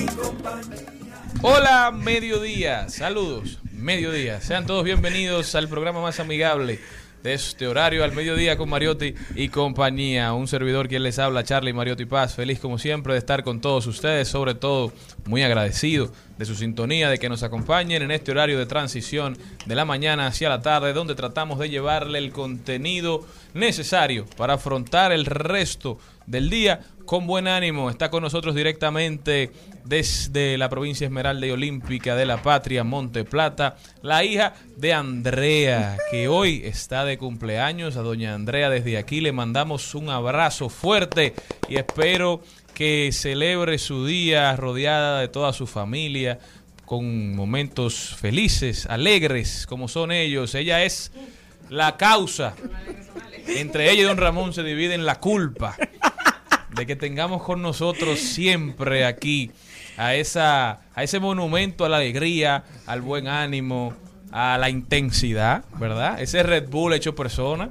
compañía. Hola, mediodía. Saludos, mediodía. Sean todos bienvenidos al programa más amigable de este horario al mediodía con Mariotti y compañía. Un servidor quien les habla, Charlie Mariotti Paz. Feliz como siempre de estar con todos ustedes, sobre todo muy agradecido de su sintonía, de que nos acompañen en este horario de transición de la mañana hacia la tarde, donde tratamos de llevarle el contenido necesario para afrontar el resto del día con buen ánimo. Está con nosotros directamente desde la provincia Esmeralda y Olímpica de la Patria, Monte Plata, la hija de Andrea, que hoy está de cumpleaños. A doña Andrea desde aquí le mandamos un abrazo fuerte y espero que celebre su día rodeada de toda su familia, con momentos felices, alegres, como son ellos. Ella es la causa. Entre ella y don Ramón se dividen la culpa de que tengamos con nosotros siempre aquí a esa a ese monumento a la alegría, al buen ánimo, a la intensidad, ¿verdad? Ese Red Bull hecho persona,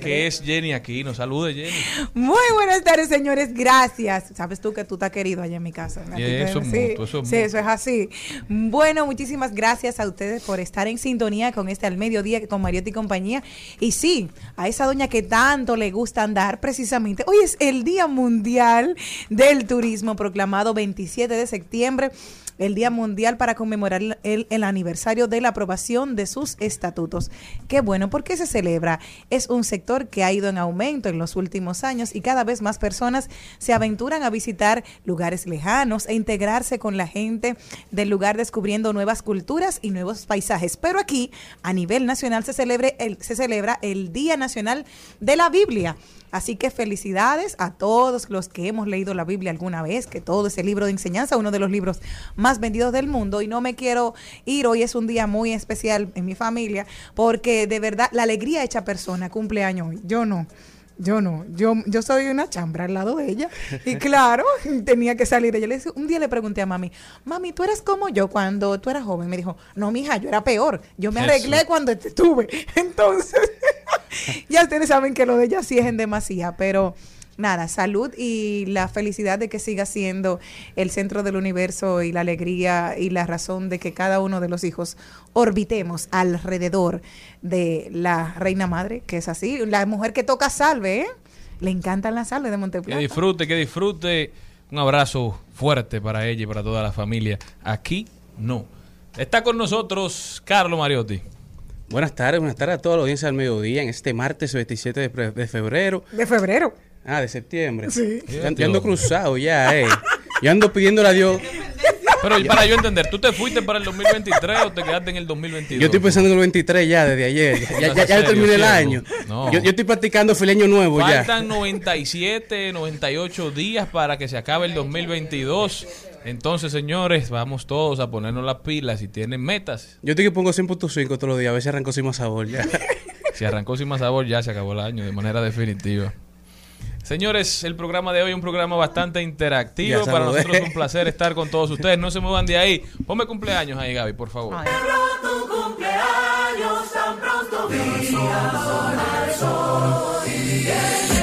que es Jenny aquí. Nos salude, Jenny. Muy buenas tardes, señores. Gracias. Sabes tú que tú estás querido allá en mi casa. Y eso es sí, eso es sí, eso es así. Bueno, muchísimas gracias a ustedes por estar en sintonía con este al mediodía con Mariotti y compañía. Y sí, a esa doña que tanto le gusta andar, precisamente. Hoy es el Día Mundial del Turismo, proclamado 27 de septiembre el Día Mundial para conmemorar el, el, aniversario de la aprobación de sus estatutos. Qué bueno, ¿por qué se celebra? Es un sector que ha ido en aumento en los últimos años y cada vez más personas se aventuran a visitar lugares lejanos e integrarse con la gente del lugar descubriendo nuevas culturas y nuevos paisajes. Pero aquí, a nivel nacional, se, celebre el, se celebra el Día Nacional de la Biblia. Así que felicidades a todos los que hemos leído la Biblia alguna vez, que todo ese libro de enseñanza, uno de los libros más vendidos del mundo. Y no me quiero ir, hoy es un día muy especial en mi familia, porque de verdad la alegría hecha persona cumpleaños hoy. Yo no. Yo no, yo, yo soy una chambra al lado de ella. Y claro, tenía que salir. Ella le un día le pregunté a mami, mami, ¿tú eres como yo cuando tú eras joven? Me dijo, no, mija, yo era peor. Yo me arreglé Eso. cuando estuve. Entonces, ya ustedes saben que lo de ella sí es en demasía, pero nada, salud y la felicidad de que siga siendo el centro del universo y la alegría y la razón de que cada uno de los hijos orbitemos alrededor de la reina madre, que es así, la mujer que toca salve, ¿eh? Le encantan las salves de Que Monteplata. disfrute, que disfrute. Un abrazo fuerte para ella y para toda la familia. Aquí no. Está con nosotros Carlos Mariotti. Buenas tardes, buenas tardes a toda la audiencia del mediodía en este martes 27 de, pre- de febrero. De febrero. Ah, de septiembre. Sí. Yo, yo ando cruzado ya, eh. Yo ando pidiéndole a Dios. Pero para yo entender, ¿tú te fuiste para el 2023 o te quedaste en el 2022? Yo estoy pensando en el 23 ya, desde ayer. Ya, ya, terminé el año. No. Yo, yo estoy practicando fileño nuevo ya. Faltan 97, 98 días para que se acabe el 2022. Entonces, señores, vamos todos a ponernos las pilas y tienen metas. Yo estoy que pongo 100.5 todos los días, a ver si arranco sin más sabor ya. Si arrancó sin más sabor, ya se acabó el año de manera definitiva. Señores, el programa de hoy es un programa bastante interactivo. Para nosotros es un placer estar con todos ustedes. No se muevan de ahí. Ponme cumpleaños ahí, Gaby, por favor. Ay. tu cumpleaños tan pronto día sonar el sol y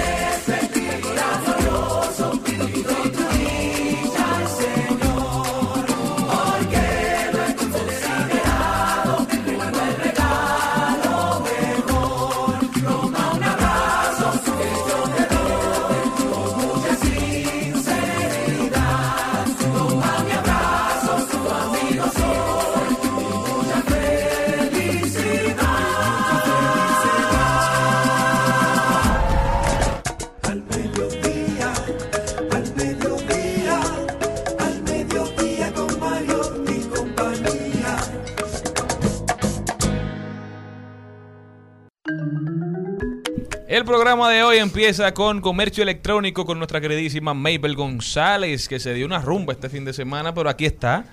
El programa de hoy empieza con comercio electrónico con nuestra queridísima Mabel González, que se dio una rumba este fin de semana, pero aquí está.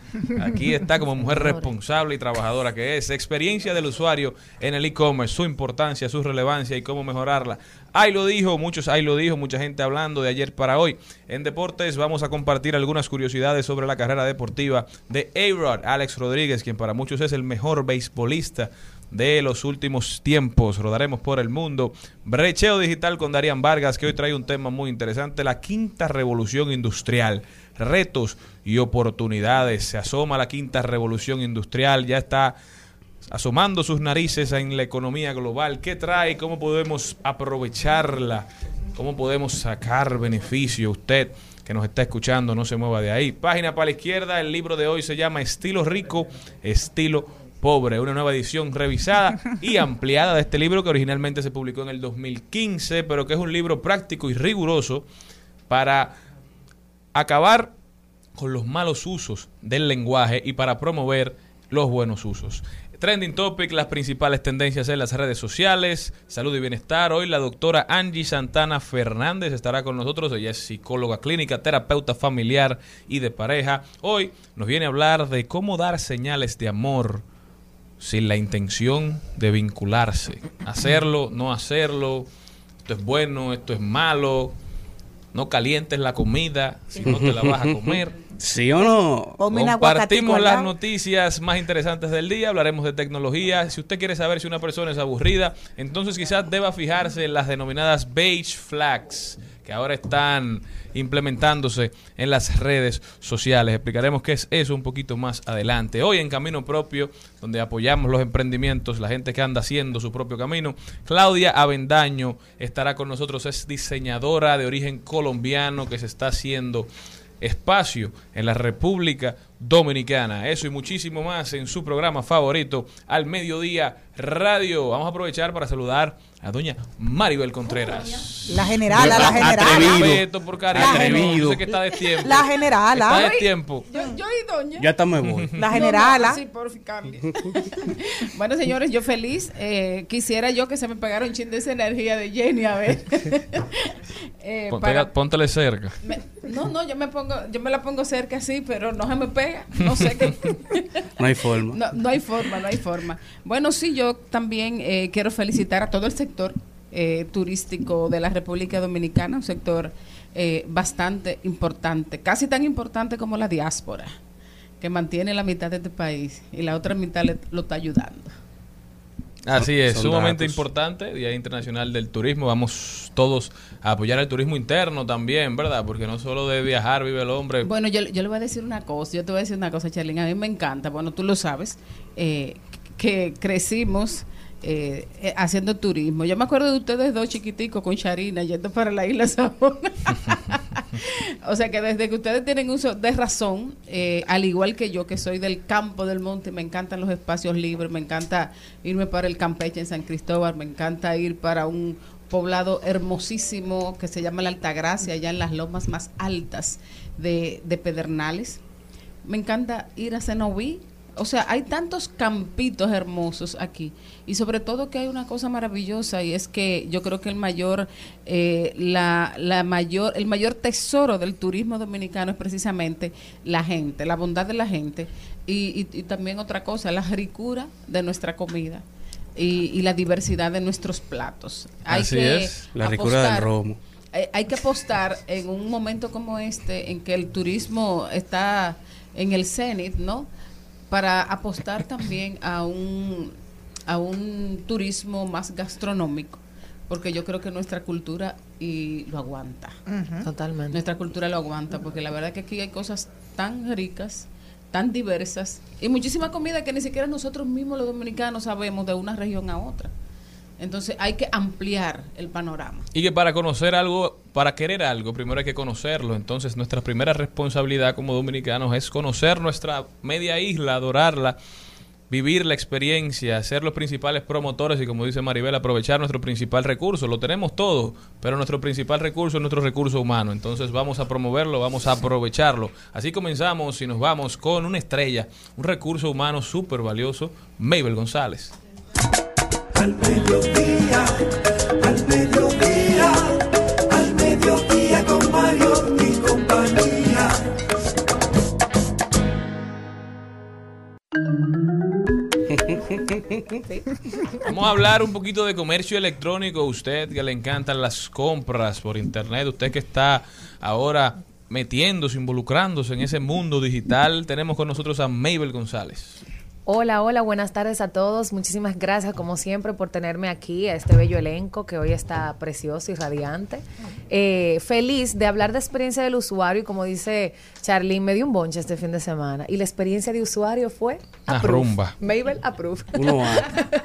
Aquí está como mujer responsable y trabajadora que es. Experiencia del usuario en el e-commerce, su importancia, su relevancia y cómo mejorarla. Ahí lo dijo, muchos ahí lo dijo, mucha gente hablando de ayer para hoy. En deportes vamos a compartir algunas curiosidades sobre la carrera deportiva de A-Rod, Alex Rodríguez, quien para muchos es el mejor beisbolista de los últimos tiempos. Rodaremos por el mundo. Brecheo digital con Darían Vargas, que hoy trae un tema muy interesante, la quinta revolución industrial. Retos y oportunidades. Se asoma la quinta revolución industrial, ya está asomando sus narices en la economía global. ¿Qué trae? ¿Cómo podemos aprovecharla? ¿Cómo podemos sacar beneficio? Usted que nos está escuchando, no se mueva de ahí. Página para la izquierda, el libro de hoy se llama Estilo Rico, Estilo Pobre, una nueva edición revisada y ampliada de este libro que originalmente se publicó en el 2015, pero que es un libro práctico y riguroso para acabar con los malos usos del lenguaje y para promover los buenos usos. Trending Topic, las principales tendencias en las redes sociales, salud y bienestar. Hoy la doctora Angie Santana Fernández estará con nosotros. Ella es psicóloga clínica, terapeuta familiar y de pareja. Hoy nos viene a hablar de cómo dar señales de amor sin la intención de vincularse. Hacerlo, no hacerlo. Esto es bueno, esto es malo. No calientes la comida si no te la vas a comer. ¿Sí o no? Compartimos las noticias más interesantes del día, hablaremos de tecnología. Si usted quiere saber si una persona es aburrida, entonces quizás deba fijarse en las denominadas beige flags que ahora están implementándose en las redes sociales. Explicaremos qué es eso un poquito más adelante. Hoy en Camino Propio, donde apoyamos los emprendimientos, la gente que anda haciendo su propio camino, Claudia Avendaño estará con nosotros, es diseñadora de origen colombiano que se está haciendo espacio en la República Dominicana. Eso y muchísimo más en su programa favorito, Al Mediodía Radio. Vamos a aprovechar para saludar a doña Maribel Contreras. La generala, la generala. Atrevido. Por cariño. Atrevido. Yo sé que está de tiempo. La generala. Está de tiempo. Yo, yo y doña. Ya estamos me voy. La generala. Sí, por bueno, señores, yo feliz. Eh, quisiera yo que se me pegara un chin de esa energía de Jenny, a ver. Eh, Ponte- para- Póntele cerca. me- no, no, yo me pongo, yo me la pongo cerca así, pero no se me pega. No sé qué. No hay forma. No, no hay forma, no hay forma. Bueno, sí, yo también eh, quiero felicitar a todo el sector eh, turístico de la República Dominicana, un sector eh, bastante importante, casi tan importante como la diáspora, que mantiene la mitad de este país y la otra mitad le- lo está ayudando. Así es, Son sumamente datos. importante, Día Internacional del Turismo. Vamos todos a apoyar el turismo interno también, ¿verdad? Porque no solo de viajar vive el hombre. Bueno, yo, yo le voy a decir una cosa, yo te voy a decir una cosa, Charlene, a mí me encanta, bueno, tú lo sabes, eh, que crecimos eh, eh, haciendo turismo. Yo me acuerdo de ustedes dos chiquiticos con Charina yendo para la isla Sabona. o sea que desde que ustedes tienen uso de razón, eh, al igual que yo que soy del campo del monte, me encantan los espacios libres, me encanta irme para el Campeche en San Cristóbal, me encanta ir para un poblado hermosísimo que se llama la Altagracia, allá en las lomas más altas de, de Pedernales. Me encanta ir a Cenoví. O sea, hay tantos campitos hermosos aquí. Y sobre todo que hay una cosa maravillosa y es que yo creo que el mayor, eh, la, la mayor, el mayor tesoro del turismo dominicano es precisamente la gente, la bondad de la gente. Y, y- y también otra cosa, la ricura de nuestra comida. Y, y la diversidad de nuestros platos. Hay Así que es. La ricura del apostar- romo. eh, hay que apostar en un momento como este, en que el turismo está en el cenit, ¿no? Para apostar también a un, a un turismo más gastronómico, porque yo creo que nuestra cultura y lo aguanta. Totalmente. Nuestra cultura lo aguanta, porque la verdad que aquí hay cosas tan ricas, tan diversas, y muchísima comida que ni siquiera nosotros mismos los dominicanos sabemos de una región a otra. Entonces hay que ampliar el panorama. Y que para conocer algo, para querer algo, primero hay que conocerlo. Entonces, nuestra primera responsabilidad como dominicanos es conocer nuestra media isla, adorarla, vivir la experiencia, ser los principales promotores y, como dice Maribel, aprovechar nuestro principal recurso. Lo tenemos todo, pero nuestro principal recurso es nuestro recurso humano. Entonces, vamos a promoverlo, vamos a aprovecharlo. Así comenzamos y nos vamos con una estrella, un recurso humano súper valioso, Mabel González. Al mediodía, al mediodía, al mediodía con Mario y compañía. Vamos a hablar un poquito de comercio electrónico. Usted que le encantan las compras por internet, usted que está ahora metiéndose, involucrándose en ese mundo digital, tenemos con nosotros a Mabel González. Hola, hola, buenas tardes a todos. Muchísimas gracias, como siempre, por tenerme aquí, a este bello elenco que hoy está precioso y radiante. Eh, feliz de hablar de experiencia del usuario y como dice Charlene, me dio un bonche este fin de semana y la experiencia de usuario fue approve. rumba. Mabel, approve. Uno va.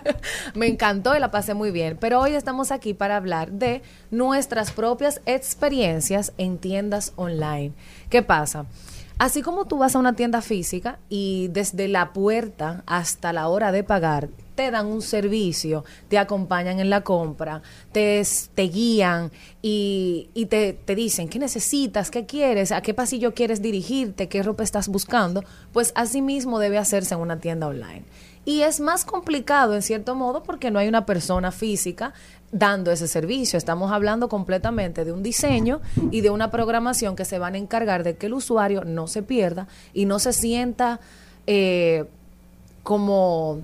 Me encantó y la pasé muy bien. Pero hoy estamos aquí para hablar de nuestras propias experiencias en tiendas online. ¿Qué pasa? Así como tú vas a una tienda física y desde la puerta hasta la hora de pagar te dan un servicio, te acompañan en la compra, te, guían y, y te, te dicen qué necesitas, qué quieres, a qué pasillo quieres dirigirte, qué ropa estás buscando, pues así mismo debe hacerse en una tienda online. Y es más complicado en cierto modo porque no hay una persona física dando ese servicio. Estamos hablando completamente de un diseño y de una programación que se van a encargar de que el usuario no se pierda y no se sienta eh, como,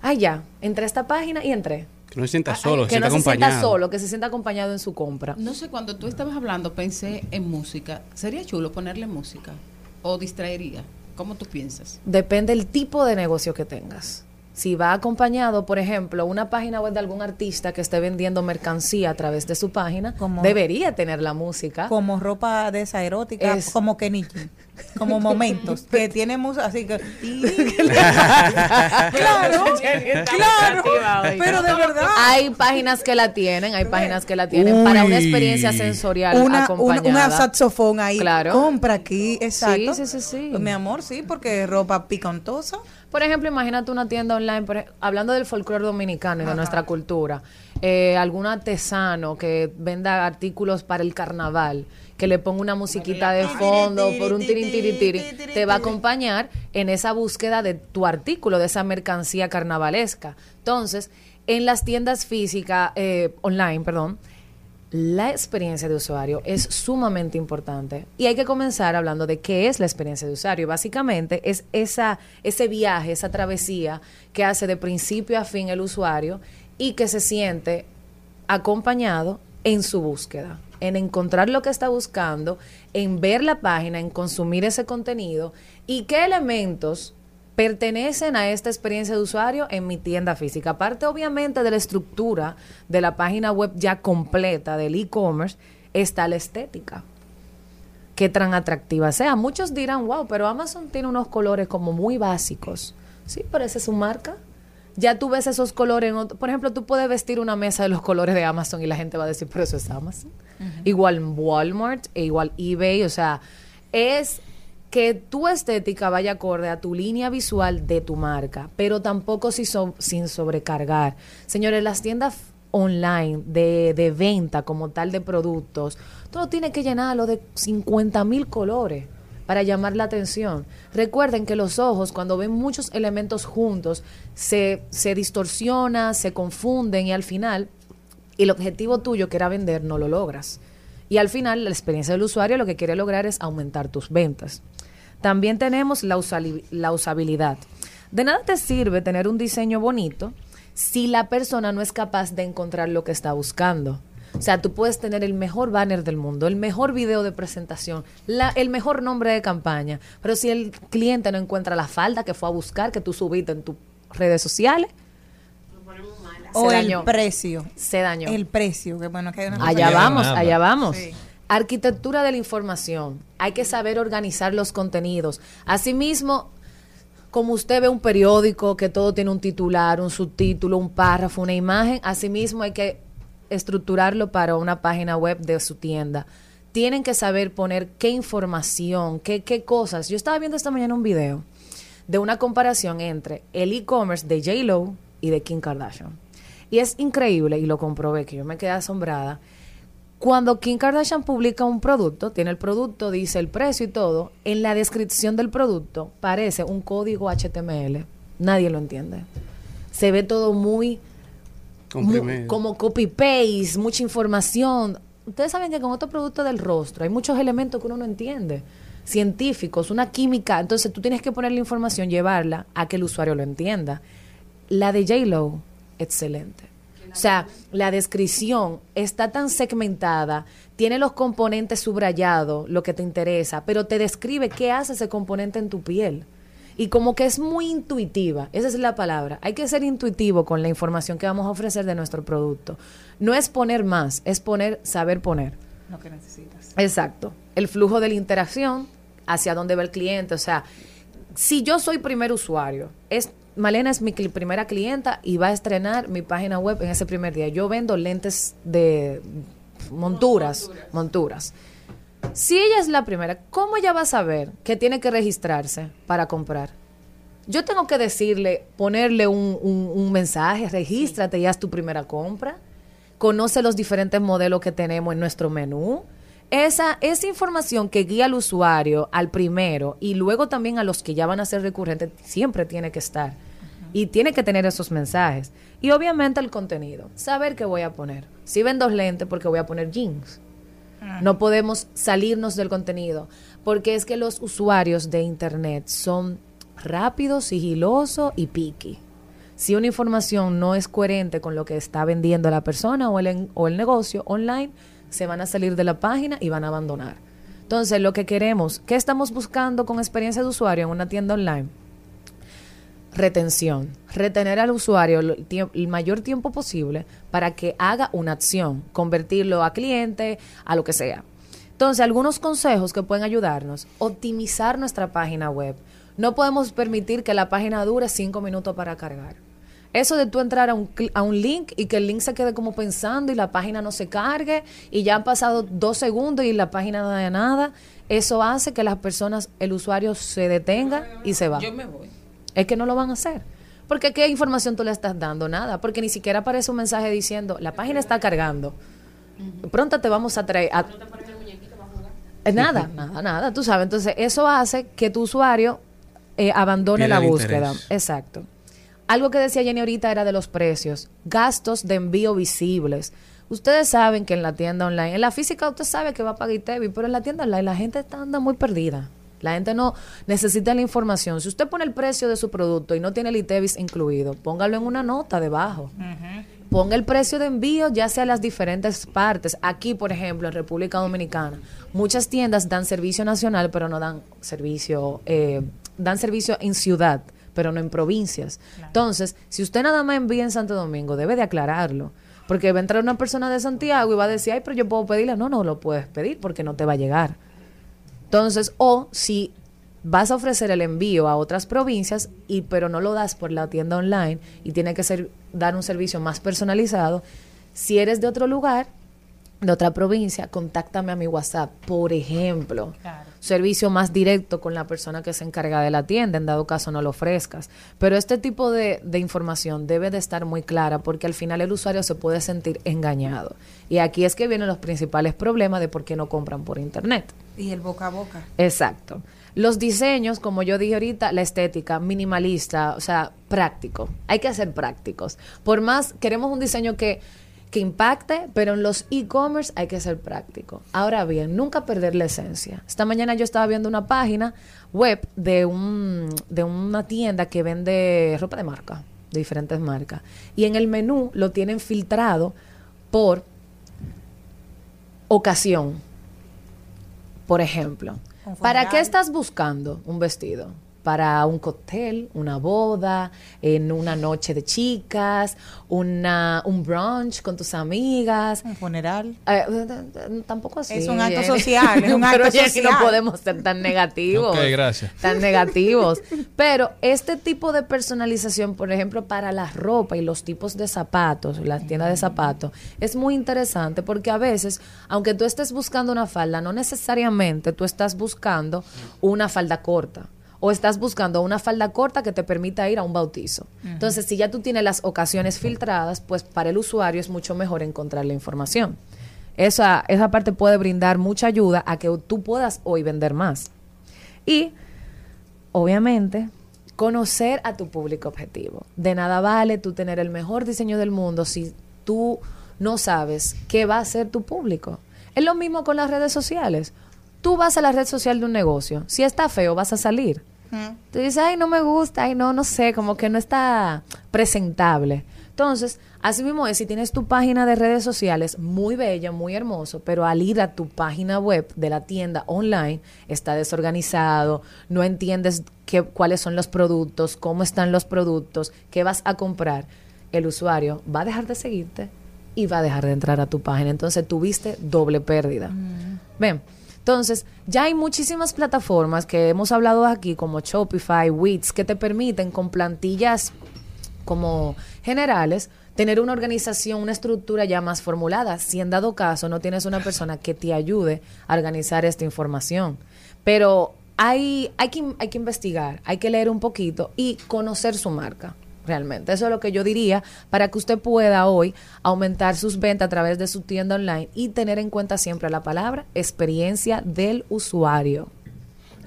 ay ya, entré a esta página y entré. Que no se sienta Ay, solo, que se no sienta se sienta acompañado. solo, que se sienta acompañado en su compra. No sé, cuando tú estabas hablando pensé en música. ¿Sería chulo ponerle música? ¿O distraería? ¿Cómo tú piensas? Depende del tipo de negocio que tengas. Si va acompañado, por ejemplo, una página web de algún artista que esté vendiendo mercancía a través de su página, Como- debería tener la música. Como ropa de esa erótica, Es- como Kenny G. Como momentos que tiene música así que. claro, claro. Pero de verdad. Hay páginas que la tienen, hay páginas que la tienen para una experiencia sensorial Una, acompañada. una saxofón ahí. Claro. Compra aquí, exacto. Sí, sí, sí, sí. Mi amor, sí, porque es ropa picantosa. Por ejemplo, imagínate una tienda online, por hablando del folclore dominicano y de nuestra cultura, eh, algún artesano que venda artículos para el carnaval, que le ponga una musiquita de fondo por un tirin tiri tiri, te va a acompañar en esa búsqueda de tu artículo, de esa mercancía carnavalesca. Entonces, en las tiendas físicas, eh, online, perdón, la experiencia de usuario es sumamente importante y hay que comenzar hablando de qué es la experiencia de usuario. Básicamente es esa, ese viaje, esa travesía que hace de principio a fin el usuario y que se siente acompañado en su búsqueda, en encontrar lo que está buscando, en ver la página, en consumir ese contenido y qué elementos pertenecen a esta experiencia de usuario en mi tienda física. Aparte, obviamente, de la estructura de la página web ya completa del e-commerce, está la estética. Qué tan atractiva sea. Muchos dirán, wow, pero Amazon tiene unos colores como muy básicos. Sí, pero esa es su marca. Ya tú ves esos colores. En por ejemplo, tú puedes vestir una mesa de los colores de Amazon y la gente va a decir, pero eso es Amazon. Igual Walmart, e igual eBay. O sea, es que tu estética vaya acorde a tu línea visual de tu marca, pero tampoco si sin sobrecargar. Señores, las tiendas online de, de venta como tal de productos, todo tiene que llenarlo de 50 mil colores para llamar la atención. Recuerden que los ojos, cuando ven muchos elementos juntos, se, se distorsionan, se confunden y al final el objetivo tuyo que era vender no lo logras. Y al final la experiencia del usuario lo que quiere lograr es aumentar tus ventas. También tenemos la, la usabilidad. De nada te sirve tener un diseño bonito si la persona no es capaz de encontrar lo que está buscando. O sea, tú puedes tener el mejor banner del mundo, el mejor video de presentación, el mejor nombre de campaña, pero si el cliente no encuentra la falda que fue a buscar, que tú subiste en tus redes sociales, O Se el dañó. precio. se dañó. El precio, que bueno, que hay una cosa Allá vamos, nada. allá vamos. Sí. Arquitectura de la información. Hay que saber organizar los contenidos. Asimismo, como usted ve un periódico que todo tiene un titular, un subtítulo, un párrafo, una imagen, asimismo hay que estructurarlo para una página web de su tienda. Tienen que saber poner qué información, qué, qué cosas. Yo estaba viendo esta mañana un video de una comparación entre el e-commerce de J-Lo y de Kim Kardashian. Y es increíble, y lo comprobé, que yo me quedé asombrada. Cuando Kim Kardashian publica un producto, tiene el producto, dice el precio y todo, en la descripción del producto parece un código HTML. Nadie lo entiende. Se ve todo muy como copy-paste, mucha información. Ustedes saben que con otro producto del rostro hay muchos elementos que uno no entiende. Científicos, una química. Entonces tú tienes que poner la información, llevarla a que el usuario lo entienda. La de J-Lo, excelente. O sea, la descripción está tan segmentada, tiene los componentes subrayados, lo que te interesa, pero te describe qué hace ese componente en tu piel. Y como que es muy intuitiva, esa es la palabra. Hay que ser intuitivo con la información que vamos a ofrecer de nuestro producto. No es poner más, es poner, saber poner. Lo que necesitas. Exacto. El flujo de la interacción, hacia dónde va el cliente. O sea, si yo soy primer usuario, es Malena es mi primera clienta y va a estrenar mi página web en ese primer día. Yo vendo lentes de monturas, monturas. Si ella es la primera, ¿cómo ella va a saber que tiene que registrarse para comprar? Yo tengo que decirle, ponerle un, un- un mensaje, regístrate y haz tu primera compra. Conoce los diferentes modelos que tenemos en nuestro menú. Esa, esa información que guía al usuario, al primero, y luego también a los que ya van a ser recurrentes, siempre tiene que estar. Y tiene que tener esos mensajes. Y obviamente el contenido. Saber qué voy a poner. Si ven dos lentes, porque voy a poner jeans. No podemos salirnos del contenido, porque es que los usuarios de Internet son rápidos, sigilosos y picky. Si una información no es coherente con lo que está vendiendo la persona o el, en- o el negocio online, se van a salir de la página y van a abandonar. Entonces, lo que queremos, ¿qué estamos buscando con experiencia de usuario en una tienda online? retención, retener al usuario el mayor tiempo posible para que haga una acción, convertirlo a cliente, a lo que sea. Entonces, algunos consejos que pueden ayudarnos, optimizar nuestra página web. No podemos permitir que la página dure cinco minutos para cargar. Eso de tú entrar a un, cli- a un link y que el link se quede como pensando y la página no se cargue y ya han pasado dos segundos y la página no da nada, eso hace que las personas, el usuario se detenga y se va Yo me voy. es que no lo van a hacer. Porque ¿qué información tú le estás dando? Nada. Porque ni siquiera aparece un mensaje diciendo, la página está cargando. Pronto te vamos a traer... a- Eh, Nada, nada, nada. Tú sabes. Entonces, eso hace que tu usuario eh, abandone la búsqueda. interés. Exacto. Algo que decía Jenny ahorita era de los precios. Gastos de envío visibles. Ustedes saben que en la tienda online, en la física usted sabe que va a pagar ITEVI, pero en la tienda online la gente está anda muy perdida. La gente no necesita la información. Si usted pone el precio de su producto y no tiene el ITEVIS incluido, póngalo en una nota debajo. Ponga el precio de envío ya sea a las diferentes partes. Aquí, por ejemplo, en República Dominicana, muchas tiendas dan servicio nacional, pero no dan servicio, eh, dan servicio en ciudad, pero no en provincias. Entonces, si usted nada más envía en Santo Domingo, debe de aclararlo. Porque va a entrar una persona de Santiago y va a decir, ay, pero yo puedo pedirle. No, no lo puedes pedir porque no te va a llegar. Entonces, o si vas a ofrecer el envío a otras provincias y pero no lo das por la tienda online y tiene que ser dar un servicio más personalizado, si eres de otro lugar, de otra provincia, contáctame a mi WhatsApp, por ejemplo. Claro. Servicio más directo con la persona que se encarga de la tienda, en dado caso no lo ofrezcas. Pero este tipo de, de información debe de estar muy clara porque al final el usuario se puede sentir engañado. Y aquí es que vienen los principales problemas de por qué no compran por internet. Y el boca a boca. Exacto. Los diseños, como yo dije ahorita, la estética minimalista, o sea, práctico. Hay que ser prácticos. Por más, queremos un diseño que, que impacte, pero en los e-commerce hay que ser práctico. Ahora bien, nunca perder la esencia. Esta mañana yo estaba viendo una página web de, un, de una tienda que vende ropa de marca, de diferentes marcas. Y en el menú lo tienen filtrado por ocasión. Por ejemplo, ¿para qué estás buscando un vestido? ¿Para un cóctel, una boda, en una noche de chicas, una, un brunch con tus amigas? Un funeral. Eh, tampoco así. Es un acto Jenny. social, es un Pero, acto Jenny, social. no podemos ser tan negativos. Ok, gracias. Tan negativos. Pero este tipo de personalización, por ejemplo, para la ropa y los tipos de zapatos, las tiendas de zapatos, es muy interesante porque a veces, aunque tú estés buscando una falda, no necesariamente tú estás buscando una falda corta o estás buscando una falda corta que te permita ir a un bautizo. Entonces, si ya tú tienes las ocasiones filtradas, pues para el usuario es mucho mejor encontrar la información. Esa, esa parte puede brindar mucha ayuda a que tú puedas hoy vender más. Y, obviamente, conocer a tu público objetivo. De nada vale tú tener el mejor diseño del mundo si tú no sabes qué va a ser tu público. Es lo mismo con las redes sociales. Tú vas a la red social de un negocio. Si está feo, vas a salir. Tú dices, ay, no me gusta, ay, no, no sé, como que no está presentable. Entonces, así mismo es, si tienes tu página de redes sociales muy bella, muy hermoso, pero al ir a tu página web de la tienda online está desorganizado, no entiendes qué, cuáles son los productos, cómo están los productos, qué vas a comprar, el usuario va a dejar de seguirte y va a dejar de entrar a tu página. Entonces, tuviste doble pérdida. Ven. Entonces, ya hay muchísimas plataformas que hemos hablado aquí, como Shopify, Wix, que te permiten con plantillas como generales tener una organización, una estructura ya más formulada. Si en dado caso no tienes una persona que te ayude a organizar esta información. Pero hay, hay, que, hay que investigar, hay que leer un poquito y conocer su marca. Realmente, eso es lo que yo diría para que usted pueda hoy aumentar sus ventas a través de su tienda online y tener en cuenta siempre la palabra experiencia del usuario.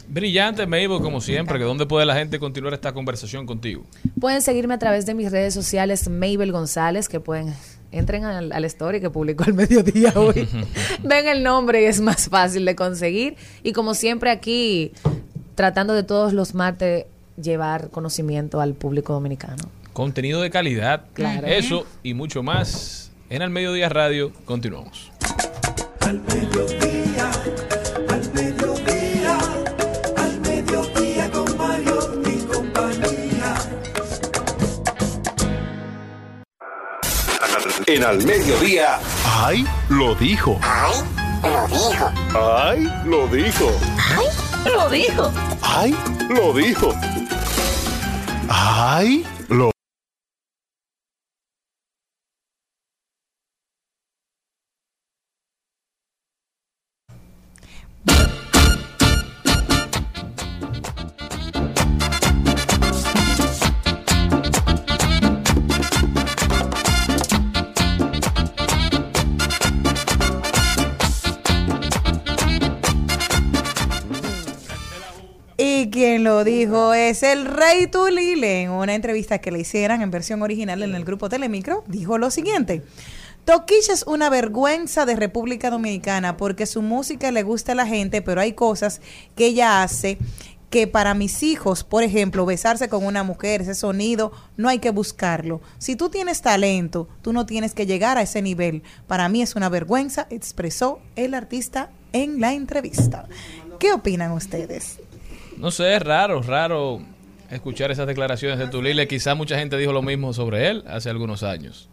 Brillante, Mabel, como siempre. que ¿Dónde puede la gente continuar esta conversación contigo? Pueden seguirme a través de mis redes sociales, Mabel González, que pueden entren al, al story que publicó al mediodía hoy. Ven el nombre y es más fácil de conseguir. Y como siempre aquí, tratando de todos los martes llevar conocimiento al público dominicano. Contenido de calidad. Claro. Eso y mucho más en el Mediodía Radio. Continuamos. Al mediodía, al mediodía, al mediodía con Mario y compañía. En al mediodía. ¡Ay! Lo dijo. ¡Ay! Lo dijo. ¡Ay! Lo dijo. ¡Ay! Lo dijo. ¡Ay! Lo dijo. ¡Ay! Lo Y dijo es el rey Tulile. En una entrevista que le hicieran en versión original en el grupo Telemicro, dijo lo siguiente. Toquicha es una vergüenza de República Dominicana porque su música le gusta a la gente, pero hay cosas que ella hace que para mis hijos, por ejemplo, besarse con una mujer, ese sonido, no hay que buscarlo. Si tú tienes talento, tú no tienes que llegar a ese nivel. Para mí es una vergüenza, expresó el artista en la entrevista. ¿Qué opinan ustedes? No sé, es raro, raro escuchar esas declaraciones de Tulile. Quizá mucha gente dijo lo mismo sobre él hace algunos años.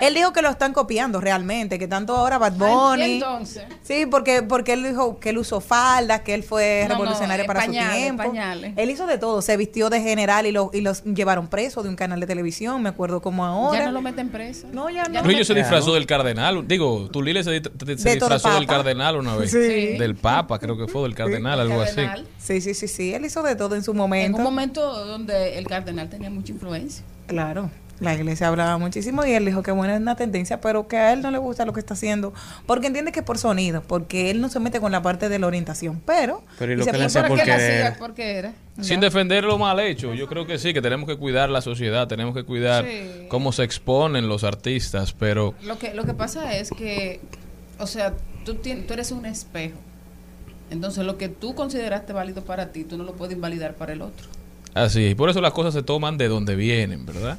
Él dijo que lo están copiando realmente, que tanto ahora Bad ¿Y Bunny. entonces? Sí, porque porque él dijo que él usó faldas, que él fue No, revolucionario para pañales, su tiempo. pañales. Él hizo de todo, se vistió de general y, lo, y los llevaron preso de un canal de televisión, me acuerdo como ahora. Ya no lo meten preso. No, ya no. Se disfrazó del cardenal. Digo, Tulile se, se disfrazó del cardenal una vez. Sí. Del Papa, creo que fue, del cardenal, algo así. Sí, sí, sí, sí, él hizo de todo en su En momento. un momento donde el cardenal tenía mucha influencia. Claro. La iglesia hablaba muchísimo y él dijo que bueno es una tendencia, pero que a él no le gusta lo que está haciendo, porque entiende que es por sonido, porque él no se mete con la parte de la orientación, pero... Pero y lo que le "Pues, hacía ¿Por por qué lo querer. hacía? ¿Por qué era? Sin defender lo mal hecho, yo creo que sí, que tenemos que cuidar la sociedad, tenemos que cuidar Sí. cómo se exponen los artistas, pero Lo que, lo que pasa es que, o sea, tú, tú eres un espejo. Entonces, lo que tú consideraste válido para ti, tú no lo puedes invalidar para el otro. Así, y por eso las cosas se toman de donde vienen, ¿verdad?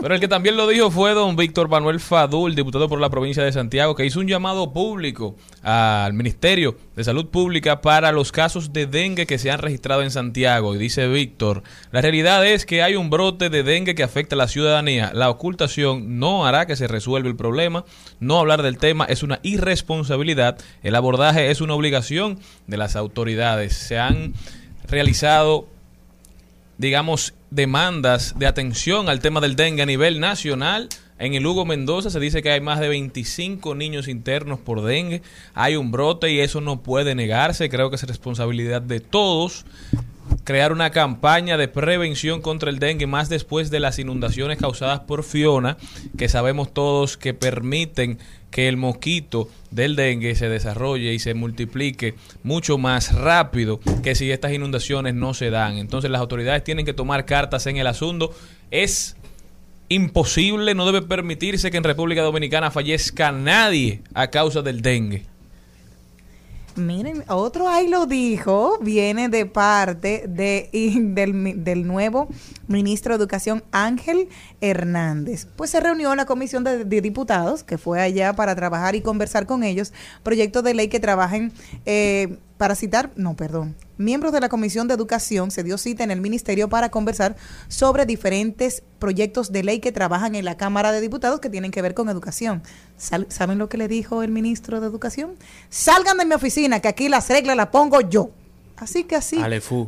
Pero el que también lo dijo fue don Víctor Manuel Fadul, diputado por la provincia de Santiago, que hizo un llamado público al Ministerio de Salud Pública para los casos de dengue que se han registrado en Santiago. Y dice Víctor, la realidad es que hay un brote de dengue que afecta a la ciudadanía. La ocultación no hará que se resuelva el problema. No hablar del tema es una irresponsabilidad. El abordaje es una obligación de las autoridades. Se han realizado digamos, demandas de atención al tema del dengue a nivel nacional. En el Hugo Mendoza se dice que hay más de 25 niños internos por dengue. Hay un brote y eso no puede negarse. Creo que es responsabilidad de todos crear una campaña de prevención contra el dengue, más después de las inundaciones causadas por Fiona, que sabemos todos que permiten que el mosquito del dengue se desarrolle y se multiplique mucho más rápido que si estas inundaciones no se dan. Entonces las autoridades tienen que tomar cartas en el asunto. Es imposible, no debe permitirse que en República Dominicana fallezca nadie a causa del dengue. Miren, otro ahí lo dijo, viene de parte de, del, del nuevo ministro de Educación Ángel Hernández. Pues se reunió la comisión de, de diputados que fue allá para trabajar y conversar con ellos proyectos de ley que trabajen eh, para citar, no, perdón, miembros de la Comisión de Educación se dio cita en el ministerio para conversar sobre diferentes proyectos de ley que trabajan en la Cámara de Diputados que tienen que ver con educación. ¿Saben lo que le dijo el ministro de Educación? Salgan de mi oficina, que aquí las reglas las pongo yo. Así que así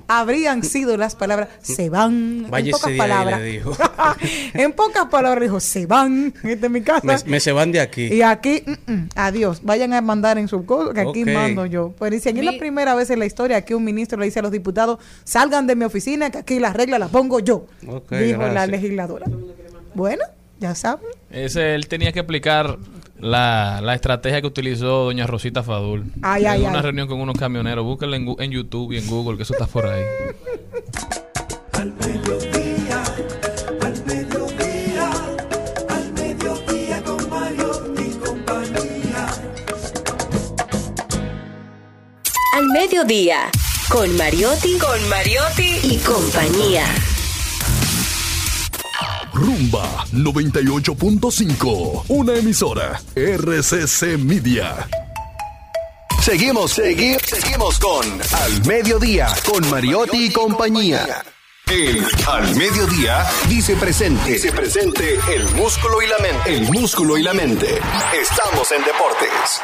habrían sido las palabras. Se van. Váyase en pocas de ahí, palabras. le dijo. en pocas palabras dijo, se van. Esta es mi casa. Me, me se van de aquí. Y aquí, mm, mm, adiós, vayan a mandar en su cosa, que aquí mando yo. Pues dicen, es la primera vez en la historia que un ministro le dice a los diputados, salgan de mi oficina, que aquí las reglas las pongo yo, dijo la legisladora. Bueno, ya saben. Ese, él tenía que explicar la, la estrategia que utilizó doña Rosita Fadul. Ay, una ay. reunión con unos camioneros. Búsquenlo en, en YouTube y en Google, que eso está por ahí. Al mediodía, al mediodía, al mediodía con Mario y compañía. Al mediodía, con Mariotti, con Mariotti y compañía. Rumba 98.5. Una emisora. RCC Media. Seguimos, seguimos, seguimos con Al Mediodía, con Mariotti y compañía. El Al Mediodía dice presente. Dice presente el músculo y la mente. El músculo y la mente. Estamos en deportes.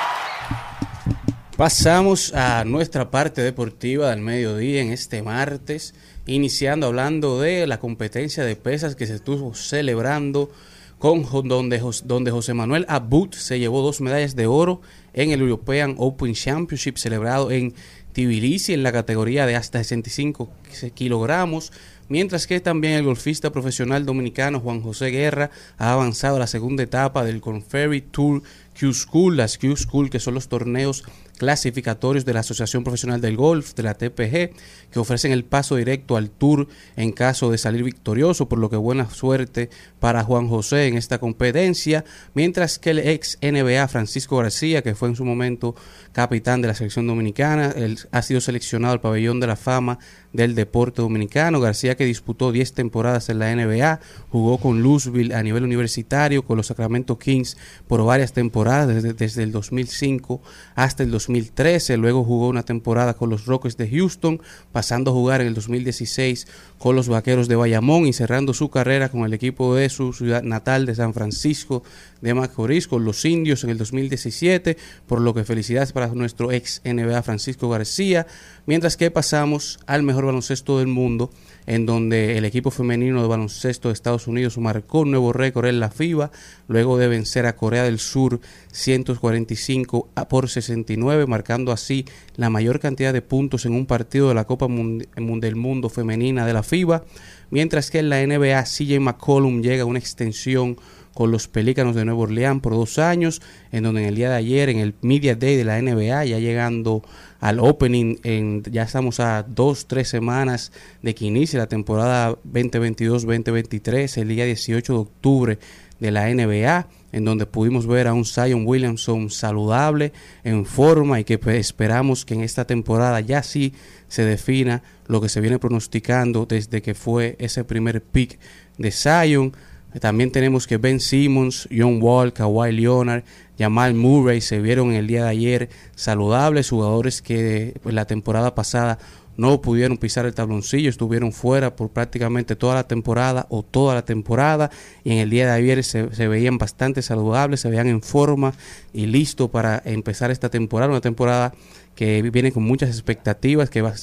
Pasamos a nuestra parte deportiva del mediodía en este martes, iniciando hablando de la competencia de pesas que se estuvo celebrando con donde, donde José Manuel Abud se llevó dos medallas de oro en el European Open Championship celebrado en Tbilisi en la categoría de hasta 65 kilogramos, mientras que también el golfista profesional dominicano Juan José Guerra ha avanzado a la segunda etapa del Conferry Tour Q School, las Q School que son los torneos clasificatorios de la Asociación Profesional del Golf, de la TPG, que ofrecen el paso directo al Tour en caso de salir victorioso, por lo que buena suerte para Juan José en esta competencia, mientras que el ex NBA Francisco García, que fue en su momento capitán de la selección dominicana, él ha sido seleccionado al pabellón de la fama del deporte dominicano. García que disputó 10 temporadas en la NBA, jugó con Louisville a nivel universitario, con los Sacramento Kings por varias temporadas, desde, desde el 2005 hasta el 2013. Luego jugó una temporada con los Rockets de Houston, pasando a jugar en el 2016 con los Vaqueros de Bayamón y cerrando su carrera con el equipo de su ciudad natal de San Francisco de Macorís, con los Indios en el 2017, por lo que felicidades para nuestro ex NBA Francisco García, mientras que pasamos al mejor baloncesto del mundo, en donde el equipo femenino de baloncesto de Estados Unidos marcó un nuevo récord en la FIBA, luego de vencer a Corea del Sur 145 a por 69, marcando así la mayor cantidad de puntos en un partido de la Copa Mundi- Mun- del Mundo femenina de la FIBA, mientras que en la NBA CJ McCollum llega a una extensión con los Pelícanos de Nueva Orleans por dos años, en donde en el día de ayer, en el Media Day de la NBA, ya llegando al opening, en, ya estamos a dos, tres semanas de que inicie la temporada 2022-2023, el día 18 de octubre de la NBA, en donde pudimos ver a un Zion Williamson saludable, en forma y que pues, esperamos que en esta temporada ya sí se defina lo que se viene pronosticando desde que fue ese primer pick de Zion. También tenemos que Ben Simmons, John Wall, Kawhi Leonard, Jamal Murray se vieron el día de ayer saludables, jugadores que pues, la temporada pasada no pudieron pisar el tabloncillo, estuvieron fuera por prácticamente toda la temporada o toda la temporada y en el día de ayer se, veían bastante saludables, se veían en forma y listo para empezar esta temporada, una temporada que viene con muchas expectativas, que va,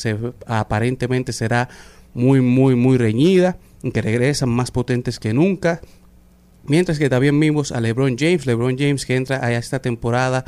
aparentemente será muy, muy, muy reñida, que regresan más potentes que nunca. Mientras que también vimos a LeBron James, LeBron James que entra a esta temporada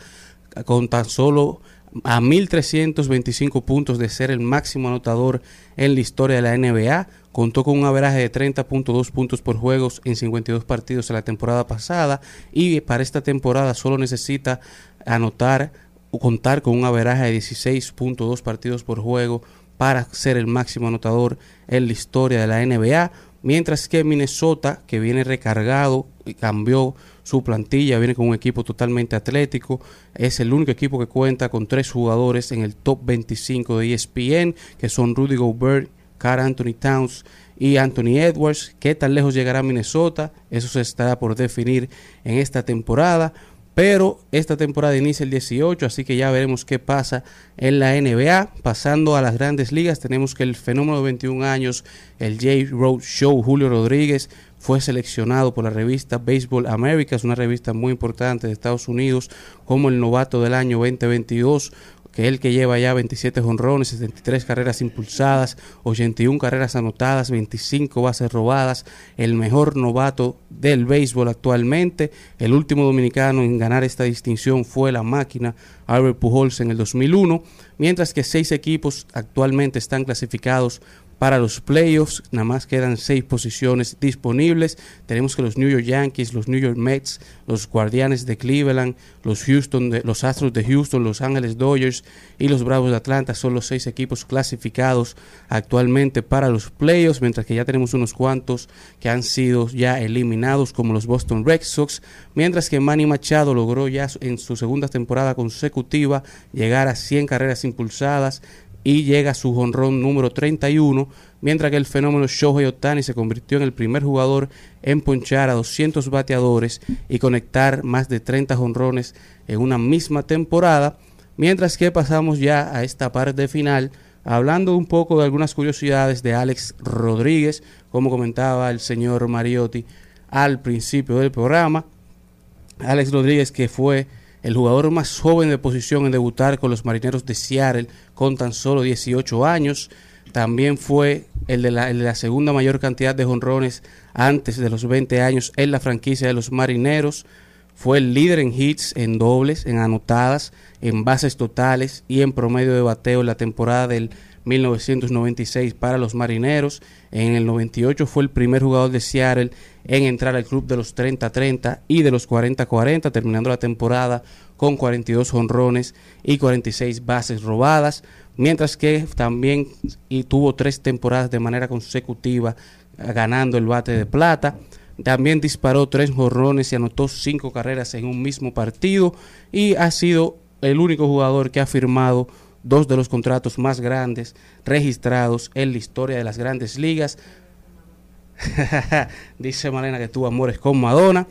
con tan solo a 1.325 puntos de ser el máximo anotador en la historia de la NBA. Contó con un averaje de 30.2 puntos por juegos en 52 partidos en la temporada pasada y para esta temporada solo necesita anotar o contar con un averaje de 16.2 partidos por juego para ser el máximo anotador en la historia de la NBA. Mientras que Minnesota, que viene recargado cambió su plantilla, viene con un equipo totalmente atlético, es el único equipo que cuenta con tres jugadores en el top 25 de ESPN, que son Rudy Gobert, Carl Anthony Towns y Anthony Edwards. ¿Qué tan lejos llegará Minnesota? Eso se estará por definir en esta temporada. Pero esta temporada inicia el 18, así que ya veremos qué pasa en la NBA. Pasando a las grandes ligas, tenemos que el fenómeno de 21 años, el J. Road Show, Julio Rodríguez, fue seleccionado por la revista Baseball America, es una revista muy importante de Estados Unidos, como el novato del año 2022 que el que lleva ya 27 jonrones, 73 carreras impulsadas, 81 carreras anotadas, 25 bases robadas, el mejor novato del béisbol actualmente. El último dominicano en ganar esta distinción fue la máquina Albert Pujols en el 2001, mientras que seis equipos actualmente están clasificados para los playoffs. Nada más quedan seis posiciones disponibles. Tenemos que los New York Yankees, los New York Mets, los Guardianes de Cleveland, los Houston, los Astros de Houston, los Ángeles Dodgers y los Bravos de Atlanta son los seis equipos clasificados actualmente para los playoffs, mientras que ya tenemos unos cuantos que han sido ya eliminados, como los Boston Red Sox, mientras que Manny Machado logró ya en su segunda temporada consecutiva llegar a 100 carreras impulsadas y llega su jonrón número 31, mientras que el fenómeno Shohei Otani se convirtió en el primer jugador en ponchar a 200 bateadores y conectar más de 30 jonrones en una misma temporada, mientras que pasamos ya a esta parte final hablando un poco de algunas curiosidades de Alex Rodríguez, como comentaba el señor Mariotti al principio del programa. Alex Rodríguez, que fue el jugador más joven de posición en debutar con los Marineros de Seattle con tan solo 18 años. También fue el de la, el de la segunda mayor cantidad de jonrones antes de los 20 años en la franquicia de los Marineros. Fue el líder en hits, en dobles, en anotadas, en bases totales y en promedio de bateo en la temporada del 1996 para los Marineros. En el 98 fue el primer jugador de Seattle en entrar al club de los 30-30 y de los 40-40, terminando la temporada con 42 honrones y 46 bases robadas, mientras que también tuvo tres temporadas de manera consecutiva eh, ganando el bate de plata. También disparó tres jorrones y anotó cinco carreras en un mismo partido y ha sido el único jugador que ha firmado dos de los contratos más grandes registrados en la historia de las grandes ligas. Dice Malena que tuvo amores con Madonna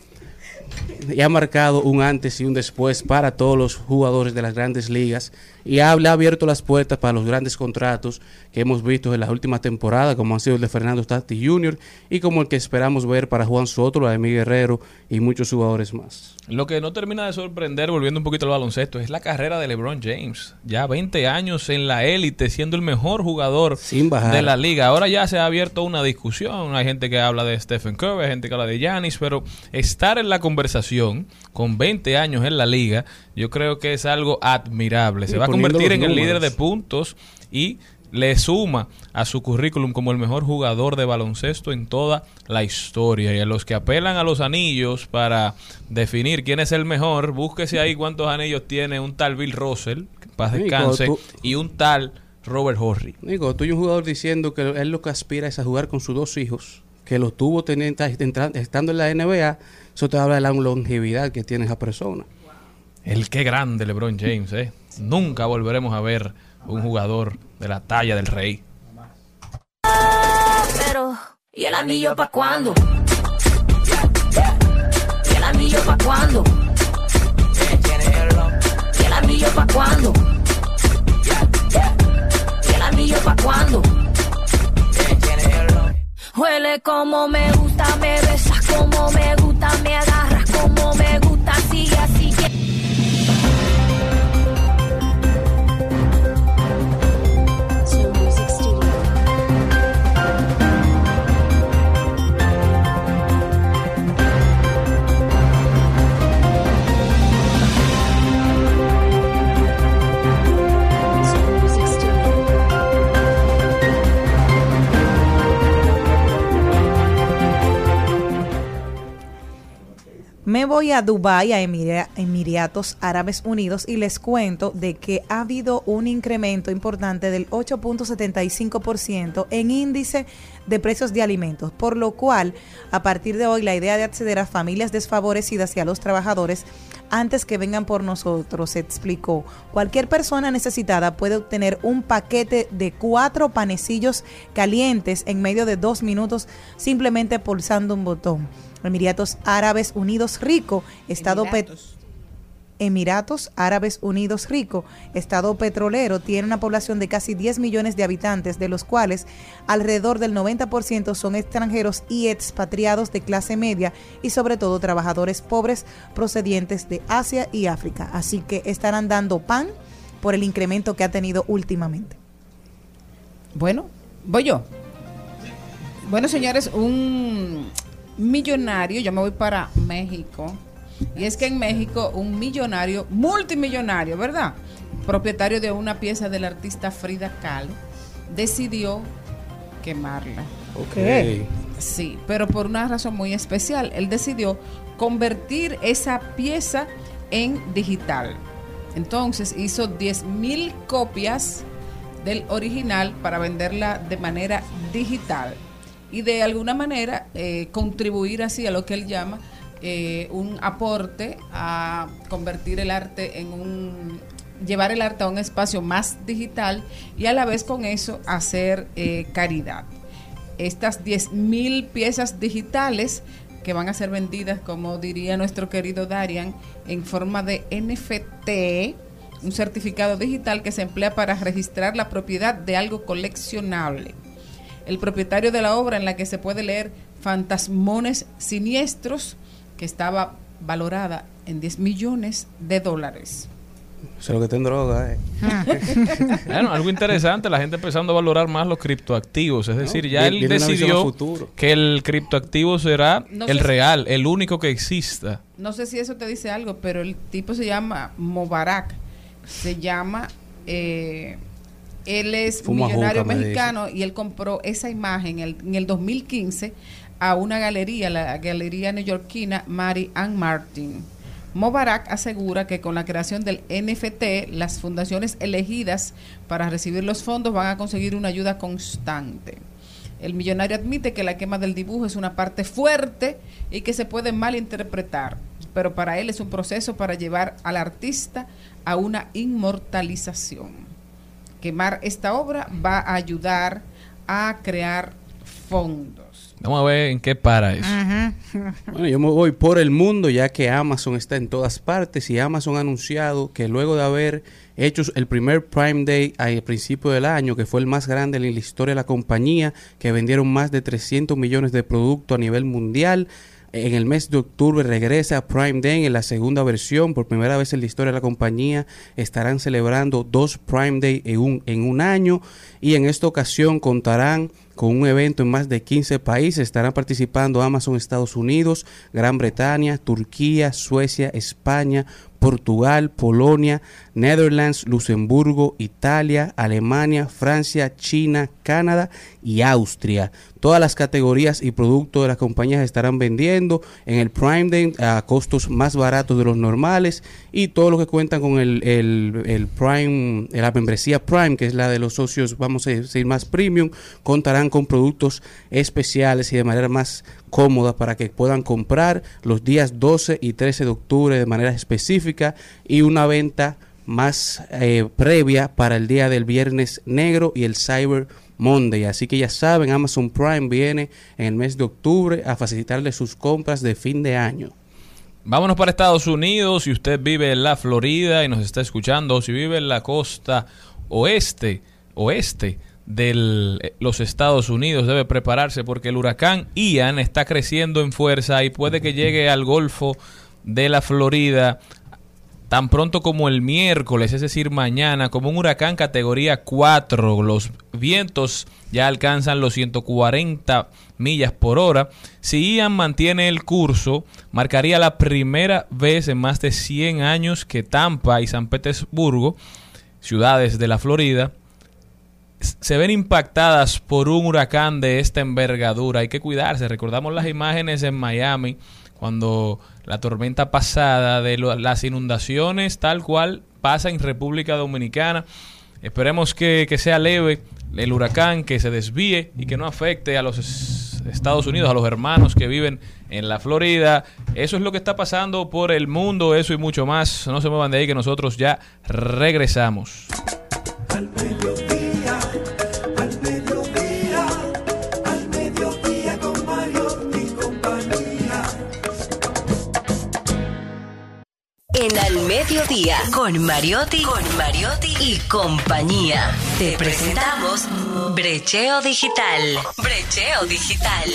y ha marcado un antes y un después para todos los jugadores de las grandes ligas y ha, le ha abierto las puertas para los grandes contratos que hemos visto en las últimas temporadas, como han sido el de Fernando Tati Jr. y como el que esperamos ver para Juan Soto, la de Miguel Guerrero y muchos jugadores más. Lo que no termina de sorprender, volviendo un poquito al baloncesto, es la carrera de LeBron James. Ya 20 años en la élite, siendo el mejor jugador Sin bajar. de la liga. Ahora ya se ha abierto una discusión. Hay gente que habla de Stephen Curry, hay gente que habla de Giannis, pero estar en la conversación con 20 años en la liga, yo creo que es algo admirable. Se va a convertir los en el líder de puntos y le suma a su currículum como el mejor jugador de baloncesto en toda la historia. Y a los que apelan a los anillos para definir quién es el mejor, búsquese ahí cuántos anillos tiene un tal Bill Russell, que paz descanse, tú- y un tal Robert Horry. Digo, tú y un jugador diciendo que él lo que aspira es a jugar con sus dos hijos, que lo tuvo teniendo, estando en la NBA, eso te habla de la longevidad que tiene esa persona. El qué grande LeBron James, ¿eh? Nunca volveremos a ver un jugador de la talla del rey. Pero, ¿y el anillo pa' cuándo? ¿Y el anillo pa' cuándo? ¿Y el anillo pa' cuándo? ¿Y el anillo pa' cuándo? Huele como me gusta, me besas como me gusta, me agarras como me Me voy a Dubái, a Emira- Emiratos Árabes Unidos, y les cuento de que ha habido un incremento importante del 8.75% en índice de precios de alimentos, por lo cual, a partir de hoy, la idea de acceder a familias desfavorecidas y a los trabajadores antes que vengan por nosotros, se explicó. Cualquier persona necesitada puede obtener un paquete de cuatro panecillos calientes en medio de dos minutos simplemente pulsando un botón. Emiratos Árabes Unidos Rico, Estado pet- Emiratos Árabes Unidos Rico, Estado petrolero, tiene una población de casi 10 millones de habitantes, de los cuales alrededor del 90% son extranjeros y expatriados de clase media y sobre todo trabajadores pobres procedientes de Asia y África. Así que estarán dando pan por el incremento que ha tenido últimamente. Bueno, voy yo. Bueno, señores, un millonario, yo me voy para México. Y es que en México un millonario, multimillonario, ¿verdad? Propietario de una pieza del artista Frida Kahlo, decidió quemarla. Ok. Sí, pero por una razón muy especial. Él decidió convertir esa pieza en digital. Entonces hizo 10 mil copias del original para venderla de manera digital y de alguna manera eh, contribuir así a lo que él llama eh, un aporte a convertir el arte en un llevar el arte a un espacio más digital y a la vez con eso hacer eh, caridad estas 10.000 piezas digitales que van a ser vendidas, como diría nuestro querido Darian, en forma de NFT, un certificado digital que se emplea para registrar la propiedad de algo coleccionable. El propietario de la obra en la que se puede leer Fantasmones Siniestros, que estaba valorada en 10 millones de dólares. Eso es lo que te en droga, eh. Bueno, algo interesante, la gente empezando a valorar más los criptoactivos. Es decir, ya él decidió futuro. que el criptoactivo será No el si- real, el único que exista. No sé si eso te dice algo, pero el tipo se llama Mobarak. Se llama. eh, él es Fuma millonario juca, mexicano y él compró esa imagen el- en el 2015 a una galería, la galería neoyorquina Mary Ann Martin. Mobarak asegura que con la creación del NFT, las fundaciones elegidas para recibir los fondos van a conseguir una ayuda constante. El millonario admite que la quema del dibujo es una parte fuerte y que se puede malinterpretar, pero para él es un proceso para llevar al artista a una inmortalización. Quemar esta obra va a ayudar a crear fondos. Vamos a ver en qué para eso. Bueno, yo me voy por el mundo ya que Amazon está en todas partes y Amazon ha anunciado que luego de haber hecho el primer Prime Day al principio del año, que fue el más grande en la historia de la compañía, que vendieron más de 300 millones de productos a nivel mundial, en el mes de octubre regresa Prime Day en la segunda versión. Por primera vez en la historia de la compañía estarán celebrando dos Prime Day en un, en un año y en esta ocasión contarán con un evento en más de 15 países. Estarán participando Amazon Estados Unidos, Gran Bretaña, Turquía, Suecia, España, Portugal, Polonia, Netherlands, Luxemburgo, Italia, Alemania, Francia, China, Canadá y Austria. Todas las categorías y productos de las compañías estarán vendiendo en el Prime Day a costos más baratos de los normales y todos los que cuentan con el, el, el Prime, la membresía Prime, que es la de los socios, vamos a decir, más premium, contarán con productos especiales y de manera más cómoda para que puedan comprar los días 12 y 13 de octubre de manera específica y una venta más eh, previa para el día del viernes negro y el Cyber Monday. Así que ya saben, Amazon Prime viene en el mes de octubre a facilitarle sus compras de fin de año. Vámonos para Estados Unidos. Si usted vive en la Florida y nos está escuchando, o si vive en la costa oeste, oeste de los Estados Unidos, debe prepararse porque el huracán Ian está creciendo en fuerza y puede que llegue al Golfo de la Florida tan pronto como el miércoles, es decir, mañana, como un huracán categoría 4. Los vientos ya alcanzan los 140 millas por hora. Si Ian mantiene el curso, marcaría la primera vez en más de 100 años que Tampa y San Petersburgo, ciudades de la Florida, se ven impactadas por un huracán de esta envergadura. Hay que cuidarse. Recordamos las imágenes en Miami cuando la tormenta pasada de lo- las inundaciones tal cual pasa en República Dominicana. Esperemos que, que sea leve el huracán, que se desvíe y que no afecte a los es- Estados Unidos, a los hermanos que viven en la Florida. Eso es lo que está pasando por el mundo, eso y mucho más. No se muevan de ahí que nosotros ya regresamos. En Al Mediodía, con Mariotti, con Mariotti y compañía. Te presentamos Brecheo Digital. Brecheo Digital.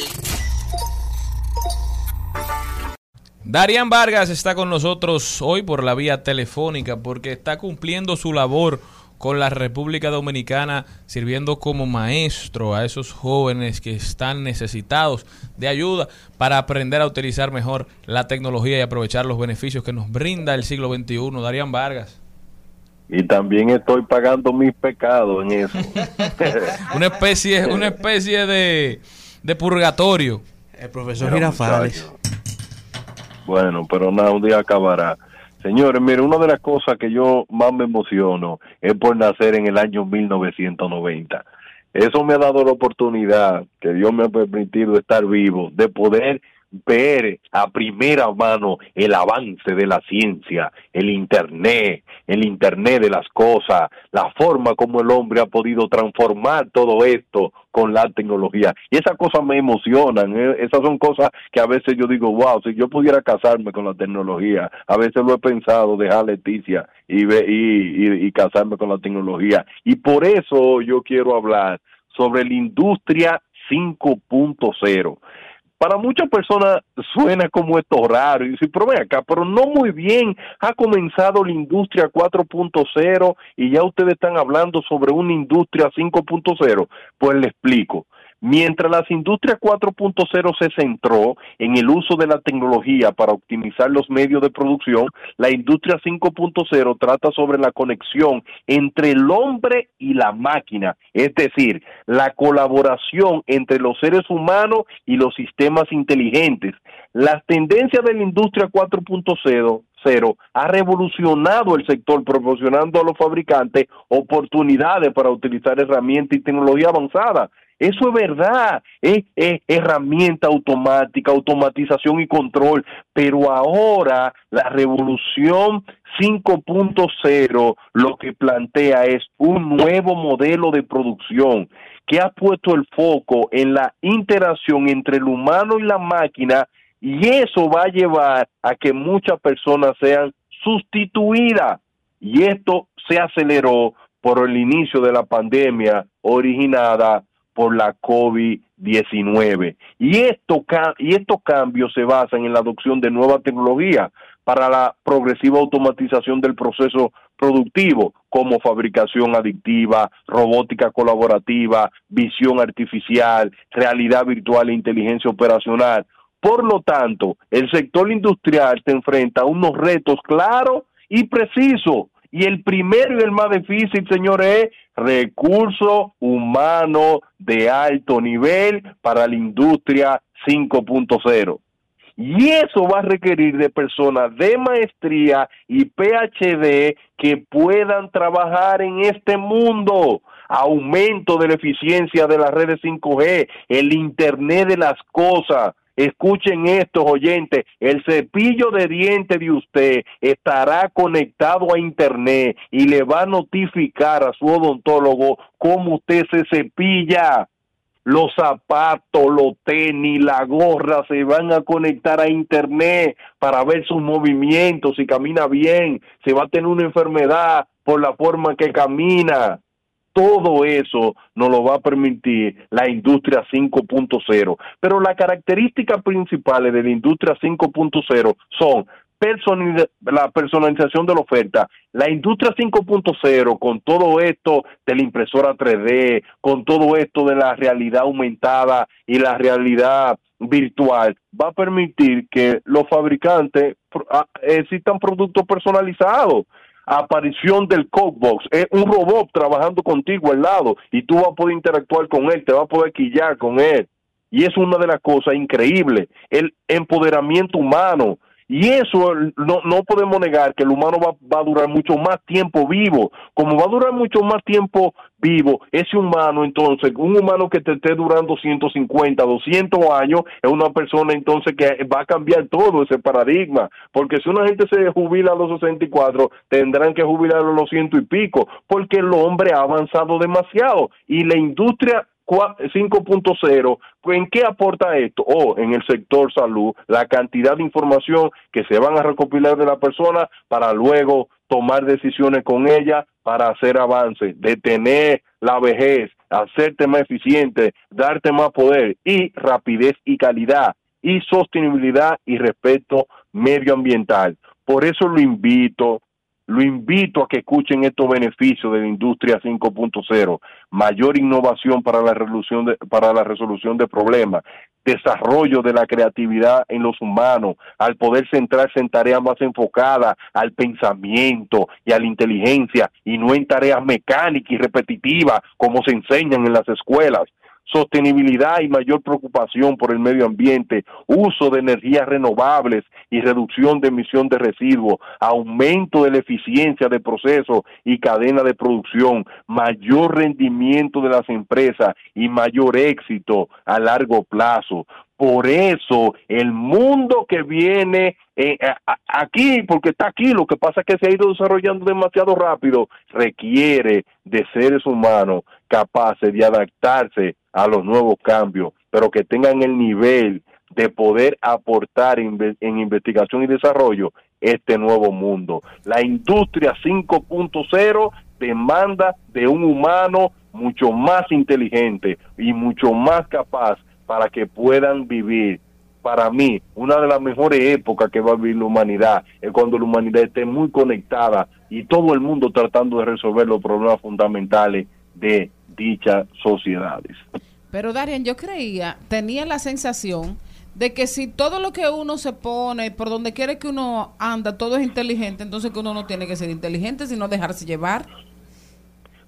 Darían Vargas está con nosotros hoy por la vía telefónica porque está cumpliendo su labor con la República Dominicana, sirviendo como maestro a esos jóvenes que están necesitados de ayuda para aprender a utilizar mejor la tecnología y aprovechar los beneficios que nos brinda el siglo XXI. Darían Vargas. y también estoy pagando mis pecados en eso. Una especie, una especie de, de purgatorio. El profesor Girafales. Bueno, pero nada, un día acabará. Señores, mire, una de las cosas que yo más me emociono es por nacer en el año 1990. Eso me ha dado la oportunidad, que Dios me ha permitido estar vivo, de poder ver a primera mano el avance de la ciencia, el Internet, el Internet de las cosas, la forma como el hombre ha podido transformar todo esto con la tecnología. Y esas cosas me emocionan, ¿eh? esas son cosas que a veces yo digo, wow, si yo pudiera casarme con la tecnología, a veces lo he pensado, dejar Leticia y, y casarme con la tecnología. Y por eso yo quiero hablar sobre la industria 5.0 para muchas personas suena como esto raro y dice, pero ven acá, pero no muy bien, ha comenzado la industria 4.0 y ya ustedes están hablando sobre una industria 5.0. Pues le explico. Mientras las industrias 4.0 se centró en el uso de la tecnología para optimizar los medios de producción, la industria 5.0 trata sobre la conexión entre el hombre y la máquina, es decir, la colaboración entre los seres humanos y los sistemas inteligentes. Las tendencias de la industria 4.0 cero ha revolucionado el sector proporcionando a los fabricantes oportunidades para utilizar herramientas y tecnología avanzada. Eso es verdad, es, es herramienta automática, automatización y control, pero ahora la revolución 5.0 lo que plantea es un nuevo modelo de producción que ha puesto el foco en la interacción entre el humano y la máquina y eso va a llevar a que muchas personas sean sustituidas. Y esto se aceleró por el inicio de la pandemia originada por la COVID-19. Y, esto, y estos cambios se basan en la adopción de nueva tecnología para la progresiva automatización del proceso productivo, como fabricación adictiva, robótica colaborativa, visión artificial, realidad virtual e inteligencia operacional. Por lo tanto, el sector industrial se enfrenta a unos retos claros y precisos. Y el primero y el más difícil, señores, es recursos humanos de alto nivel para la industria 5.0. Y eso va a requerir de personas de maestría y PhD que puedan trabajar en este mundo. Aumento de la eficiencia de las redes 5G, el Internet de las cosas. Escuchen estos oyentes, el cepillo de diente de usted estará conectado a internet y le va a notificar a su odontólogo cómo usted se cepilla los zapatos, los tenis, la gorra se van a conectar a internet para ver sus movimientos, si camina bien, si va a tener una enfermedad por la forma que camina. Todo eso nos lo va a permitir la industria 5.0. Pero las características principales de la industria 5.0 son la personalización de la oferta, la industria 5.0 con todo esto de la impresora 3D, con todo esto de la realidad aumentada y la realidad virtual, va a permitir que los fabricantes ah, existan productos personalizados aparición del Codebox, es un robot trabajando contigo al lado y tú vas a poder interactuar con él, te vas a poder quillar con él. Y es una de las cosas increíbles, el empoderamiento humano. Y eso no, no podemos negar que el humano va, va a durar mucho más tiempo vivo. Como va a durar mucho más tiempo vivo, ese humano entonces, un humano que te esté durando 150, 200 años, es una persona entonces que va a cambiar todo ese paradigma. Porque si una gente se jubila a los 64, tendrán que jubilar a los ciento y pico, porque el hombre ha avanzado demasiado. Y la industria 5.0, pues, ¿en qué aporta esto? O en el sector salud, la cantidad de información que se van a recopilar de la persona para luego tomar decisiones con ella para hacer avances, detener la vejez, hacerte más eficiente, darte más poder y rapidez y calidad y sostenibilidad y respeto medioambiental. Por eso lo invito, lo invito a que escuchen estos beneficios de la industria 5.0, mayor innovación para la resolución de, para la resolución de problemas, desarrollo de la creatividad en los humanos, al poder centrarse en tareas más enfocadas al pensamiento y a la inteligencia y no en tareas mecánicas y repetitivas como se enseñan en las escuelas sostenibilidad y mayor preocupación por el medio ambiente, uso de energías renovables y reducción de emisión de residuos, aumento de la eficiencia de procesos y cadena de producción, mayor rendimiento de las empresas y mayor éxito a largo plazo. Por eso el mundo que viene eh, aquí, porque está aquí, lo que pasa es que se ha ido desarrollando demasiado rápido, requiere de seres humanos capaces de adaptarse a los nuevos cambios, pero que tengan el nivel de poder aportar en, ve- en investigación y desarrollo este nuevo mundo. La industria 5.0 demanda de un humano mucho más inteligente y mucho más capaz para que puedan vivir. Para mí, una de las mejores épocas que va a vivir la humanidad es cuando la humanidad esté muy conectada y todo el mundo tratando de resolver los problemas fundamentales de dichas sociedades. Pero Darian, yo creía, tenía la sensación de que si todo lo que uno se pone, por donde quiere que uno anda, todo es inteligente, entonces que uno no tiene que ser inteligente, sino dejarse llevar.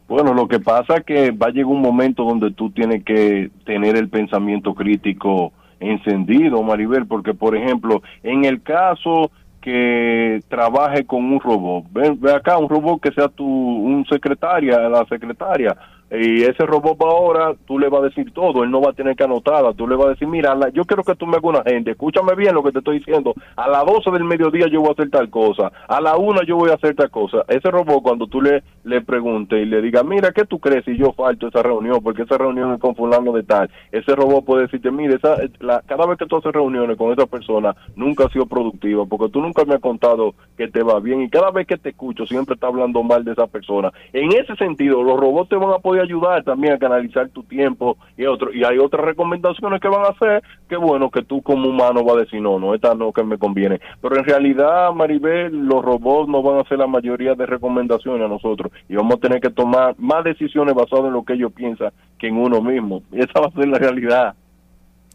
Bueno, lo que pasa es que va a llegar un momento donde tú tienes que tener el pensamiento crítico encendido, Maribel, porque por ejemplo, en el caso que trabaje con un robot, ve, ve acá un robot que sea tu un secretaria, la secretaria, y ese robot va ahora, tú le vas a decir todo, él no va a tener que anotarla, tú le vas a decir, mira, la- yo quiero que tú me hagas una gente, escúchame bien lo que te estoy diciendo, a las 12 del mediodía yo voy a hacer tal cosa, a la una yo voy a hacer tal cosa. Ese robot cuando tú le, le preguntes y le digas, mira, ¿qué tú crees si yo falto esa reunión? Porque esa reunión es con fulano de tal. Ese robot puede decirte, mira, esa, la, cada vez que tú haces reuniones con esa persona, nunca ha sido productiva, porque tú nunca me has contado que te va bien y cada vez que te escucho siempre está hablando mal de esa persona. En ese sentido, los robots te van a poder ayudar también a canalizar tu tiempo y otro y hay otras recomendaciones que van a hacer que bueno que tú como humano vas a decir no no esta no que me conviene pero en realidad Maribel los robots no van a hacer la mayoría de recomendaciones a nosotros y vamos a tener que tomar más decisiones basadas en lo que ellos piensan que en uno mismo y esa va a ser la realidad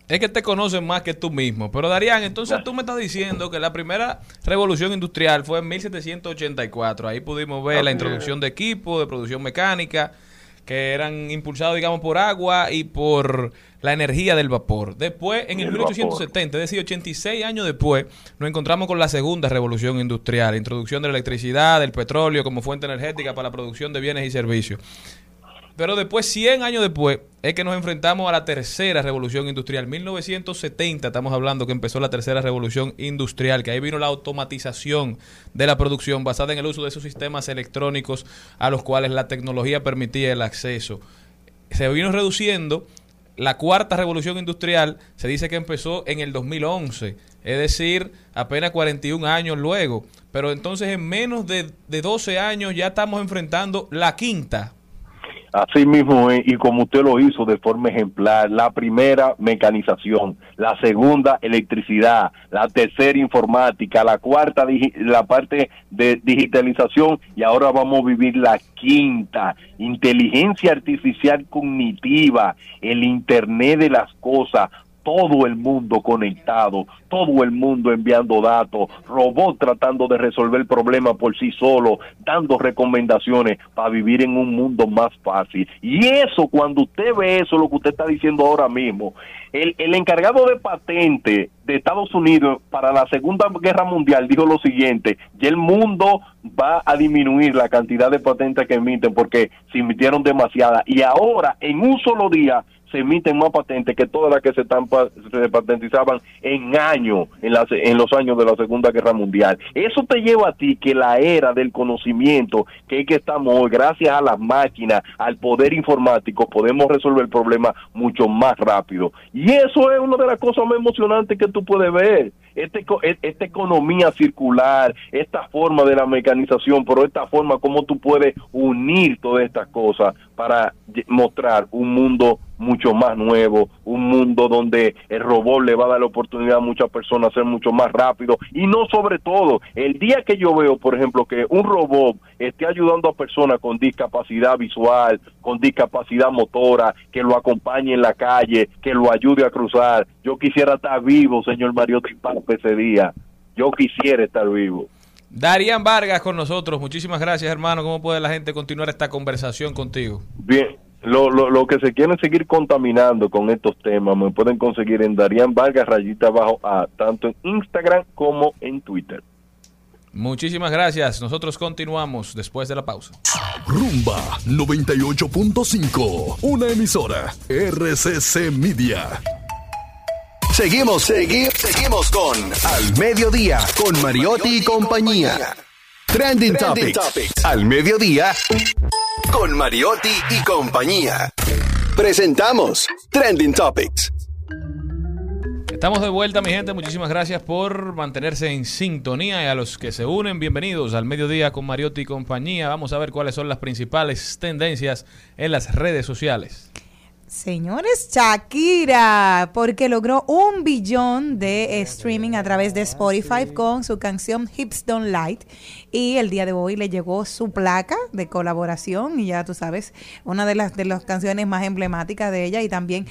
Es que te conocen más que tú mismo. Pero Darían, entonces tú me estás diciendo que la primera revolución industrial fue en 1784. Ahí pudimos ver la introducción de equipos de producción mecánica que eran impulsados, digamos, por agua y por la energía del vapor. Después, en el, El 1870, es decir, 86 años después, nos encontramos con la segunda revolución industrial, introducción de la electricidad, del petróleo como fuente energética para la producción de bienes y servicios. Pero después, 100 años después, es que nos enfrentamos a la tercera revolución industrial. 1970, estamos hablando que empezó la tercera revolución industrial, que ahí vino la automatización de la producción basada en el uso de esos sistemas electrónicos a los cuales la tecnología permitía el acceso. Se vino reduciendo. La cuarta revolución industrial se dice que empezó en el 2011, es decir, apenas 41 años luego. Pero entonces en menos de, de 12 años ya estamos enfrentando la quinta Así mismo y como usted lo hizo de forma ejemplar, la primera mecanización, la segunda electricidad, la tercera informática, la cuarta la parte de digitalización y ahora vamos a vivir la quinta, inteligencia artificial cognitiva, el internet de las cosas, todo el mundo conectado, todo el mundo enviando datos, robots tratando de resolver problemas por sí solo, dando recomendaciones para vivir en un mundo más fácil. Y eso, cuando usted ve eso, lo que usted está diciendo ahora mismo, el, el encargado de patente de Estados Unidos para la Segunda Guerra Mundial dijo lo siguiente, y el mundo va a disminuir la cantidad de patentes que emiten porque se emitieron demasiadas y ahora en un solo día se emiten más patentes que todas las que se, están se patentizaban en años, en, en los años de la Segunda Guerra Mundial. Eso te lleva a ti que la era del conocimiento que es que estamos hoy, gracias a las máquinas, al poder informático, podemos resolver problemas mucho más rápido. Y eso es una de las cosas más emocionantes que tú puedes ver. Este, e- esta economía circular, esta forma de la mecanización, pero esta forma como tú puedes unir todas estas cosas para mostrar un mundo mucho más nuevo, un mundo donde el robot le va a dar la oportunidad a muchas personas a ser mucho más rápido y no sobre todo, el día que yo veo, por ejemplo, que un robot esté ayudando a personas con discapacidad visual, con discapacidad motora, que lo acompañe en la calle, que lo ayude a cruzar, yo quisiera estar vivo, señor Mario Tipape, ese día, yo quisiera estar vivo. Darían Vargas con nosotros. Muchísimas gracias, hermano. ¿Cómo puede la gente continuar esta conversación contigo? Bien, lo, lo, lo que se quieren seguir contaminando con estos temas me pueden conseguir en Darían Vargas rayita abajo a tanto en Instagram como en Twitter. Muchísimas gracias. Nosotros continuamos después de la pausa. Rumba 98.5, una emisora RCC Media. Seguimos, seguimos, seguimos con Al Mediodía, con Mariotti y compañía. Trending, Topics. Al Mediodía, con Mariotti y compañía. Presentamos Trending Topics. Estamos de vuelta, mi gente. Muchísimas gracias por mantenerse en sintonía y a los que se unen, bienvenidos al mediodía con Mariotti y compañía. Vamos a ver cuáles son las principales tendencias en las redes sociales. Señores, Shakira, porque logró un billón de streaming a través de Spotify con su canción Hips Don't Light. Y el día de hoy le llegó su placa de colaboración. Y ya tú sabes, una de las, de las canciones más emblemáticas de ella. Y también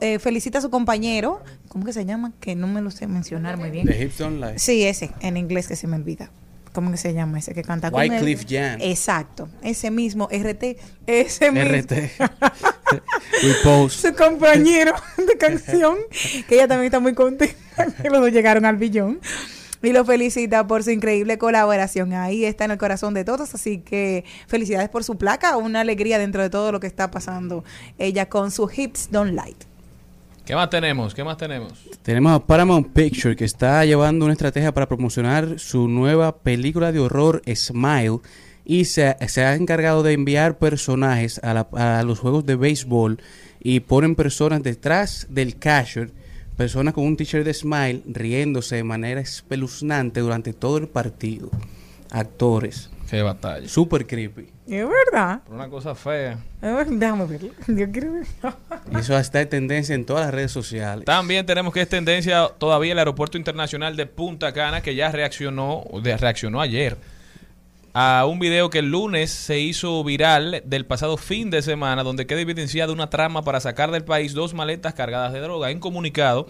eh, felicita a su compañero. ¿Cómo que se llama? Que no me lo sé mencionar muy bien. The Hips Don't Lie. Sí, ese, en inglés que se me olvida. ¿Cómo que se llama ese que canta con él? Wycliffe Jean. Exacto, ese mismo, RT, ese mismo. RT. Su compañero de canción, que ella también está muy contenta que los dos llegaron al billón. Y lo felicita por su increíble colaboración. Ahí está en el corazón de todos. Así que felicidades por su placa. Una alegría dentro de todo lo que está pasando ella con su Hips Don't Light. ¿Qué más tenemos? ¿Qué más tenemos? Tenemos a Paramount Picture que está llevando una estrategia para promocionar su nueva película de horror Smile y se, se ha encargado de enviar personajes a, la- a los juegos de béisbol y ponen personas detrás del catcher, personas con un t-shirt de Smile riéndose de manera espeluznante durante todo el partido. Actores. Qué batalla. Super creepy. Es verdad. Por una cosa fea. Déjame verlo. Yo quiero ver. Y eso está en tendencia en todas las redes sociales. También tenemos que es tendencia todavía el Aeropuerto Internacional de Punta Cana, que ya reaccionó, de- reaccionó ayer a un video que el lunes se hizo viral del pasado fin de semana, donde queda evidenciada una trama para sacar del país dos maletas cargadas de droga. En comunicado,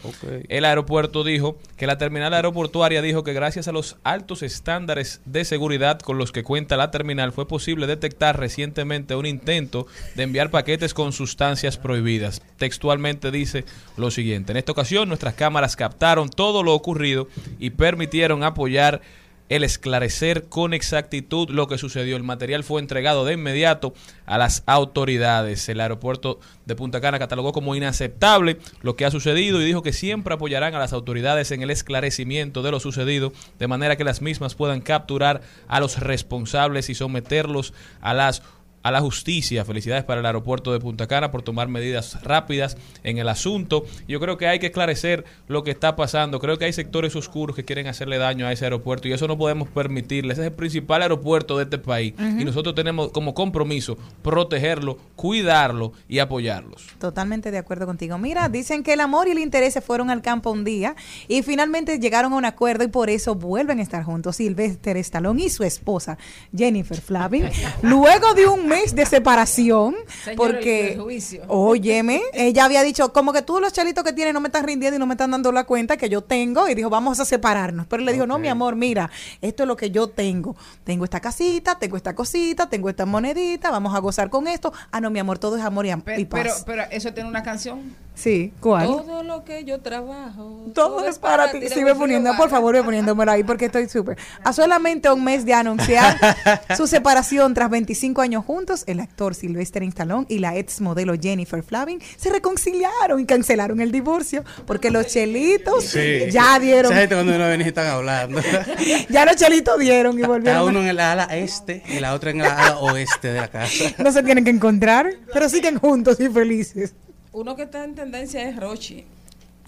el aeropuerto dijo que la terminal aeroportuaria dijo que gracias a los altos estándares de seguridad con los que cuenta la terminal fue posible detectar recientemente un intento de enviar paquetes con sustancias prohibidas. Textualmente dice lo siguiente, en esta ocasión nuestras cámaras captaron todo lo ocurrido y permitieron apoyar el esclarecer con exactitud lo que sucedió. El material fue entregado de inmediato a las autoridades. El aeropuerto de Punta Cana catalogó como inaceptable lo que ha sucedido y dijo que siempre apoyarán a las autoridades en el esclarecimiento de lo sucedido, de manera que las mismas puedan capturar a los responsables y someterlos a las a la justicia. Felicidades para el aeropuerto de Punta Cana por tomar medidas rápidas en el asunto. Yo creo que hay que esclarecer lo que está pasando. Creo que hay sectores oscuros que quieren hacerle daño a ese aeropuerto y eso no podemos permitirle. Ese es el principal aeropuerto de este país y nosotros tenemos como compromiso protegerlo, cuidarlo y apoyarlos. Totalmente de acuerdo contigo. Mira, dicen que el amor y el interés se fueron al campo un día y finalmente llegaron a un acuerdo y por eso vuelven a estar juntos Sylvester Stallone y su esposa Jennifer Flavin. Luego de un mes de separación Señores, porque, el juicio. óyeme, ella había dicho, como que tú los chelitos que tienes no me están rindiendo y no me están dando la cuenta que yo tengo y dijo, vamos a separarnos. Pero él le dijo, no, mi amor, mira, esto es lo que yo tengo. Tengo esta casita, tengo esta cosita, tengo esta monedita, vamos a gozar con esto. Ah, no, mi amor, todo es amor y, y paz. pero, pero eso tiene una canción. Sí, ¿cuál? Todo lo que yo trabajo. Todo es para ti. Wilfrido poniendo, por favor, ve poniéndomelo ahí porque estoy súper. A solamente un mes de anunciar su separación tras 25 años juntos, el actor Sylvester Stallone y la ex modelo Jennifer Flavin se reconciliaron y cancelaron el divorcio porque los chelitos Sí. ya dieron, Esa gente cuando uno viene están hablando. ya los chelitos dieron y volvieron. uno en el ala este y la otra en el ala oeste de la casa. No se tienen que encontrar, pero siguen juntos y felices. Uno que está en tendencia es Rochi.